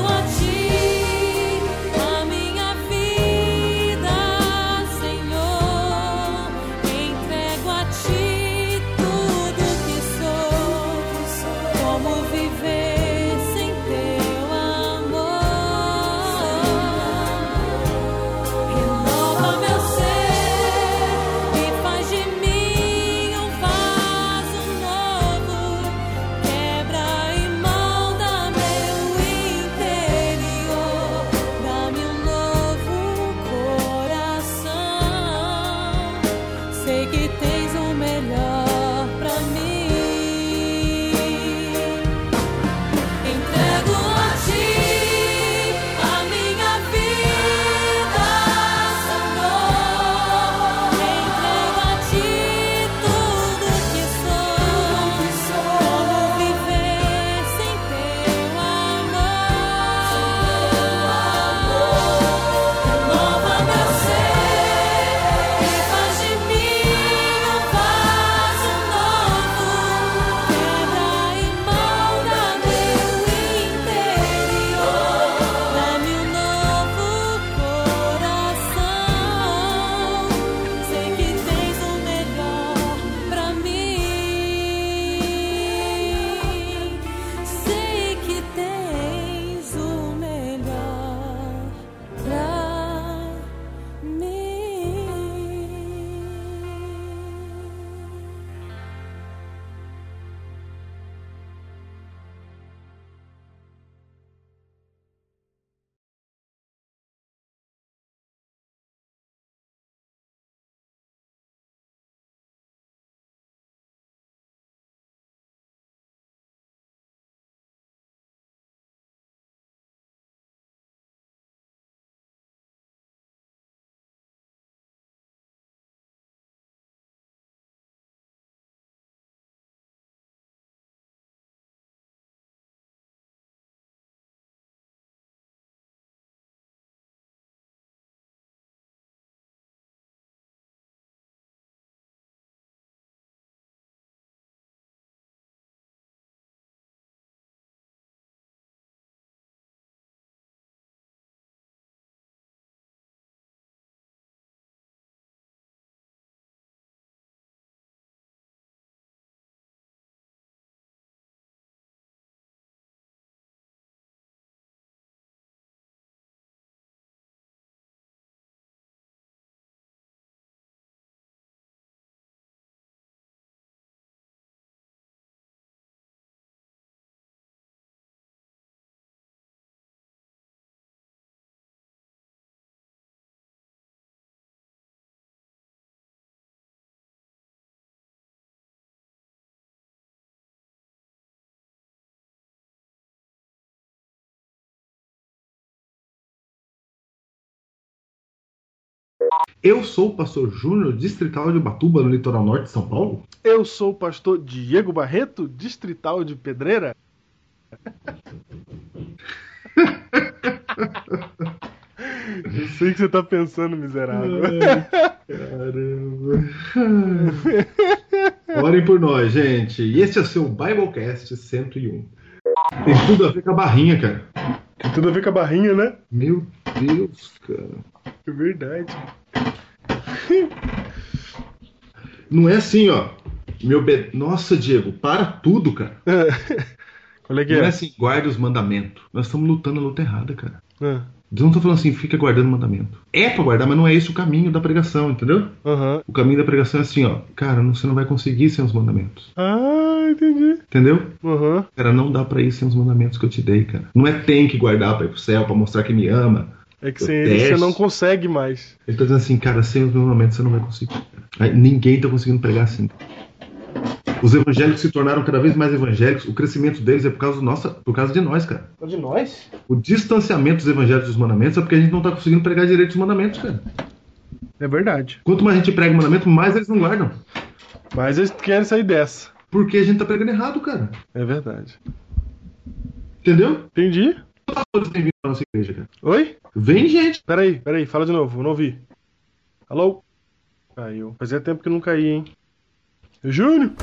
Eu sou o pastor Júnior, distrital de Ubatuba, no litoral norte de São Paulo. Eu sou o pastor Diego Barreto, distrital de Pedreira. Eu sei o que você tá pensando, miserável. Caramba. Orem por nós, gente. E este é o seu Biblecast 101. Tem tudo a ver com a barrinha, cara. Tem tudo a ver com a barrinha, né? Meu Deus, cara. É verdade. Não é assim, ó. Meu be... Nossa, Diego, para tudo, cara. Qual é que Não é é? assim, guarda os mandamentos. Nós estamos lutando a luta errada, cara. Ah, Deus não tá falando assim, fica guardando mandamento. É pra guardar, mas não é esse o caminho da pregação, entendeu? Aham. O caminho da pregação é assim, ó. Cara, você não vai conseguir sem os mandamentos. Ah, entendi. Entendeu? Aham. Cara, não dá pra ir sem os mandamentos que eu te dei, cara. Não é tem que guardar pra ir pro céu, pra mostrar que me ama. É que sem ele você não consegue mais. Ele tá dizendo assim, cara, sem os mandamentos você não vai conseguir. Ninguém tá conseguindo pregar assim. Os evangélicos se tornaram cada vez mais evangélicos. O crescimento deles é por causa, do nossa, por causa de nós, cara. De nós? O distanciamento dos evangélicos dos mandamentos é porque a gente não tá conseguindo pregar direito os mandamentos, cara. É verdade. Quanto mais a gente prega o mandamento, mais eles não guardam. Mas eles querem sair dessa. Porque a gente tá pregando errado, cara. É verdade. Entendeu? Entendi. Todos bem-vindos à nossa igreja, cara. Oi? Vem, gente. Peraí, peraí, fala de novo, não ouvi. Alô? Caiu. Fazia tempo que não caí, hein? Júnior?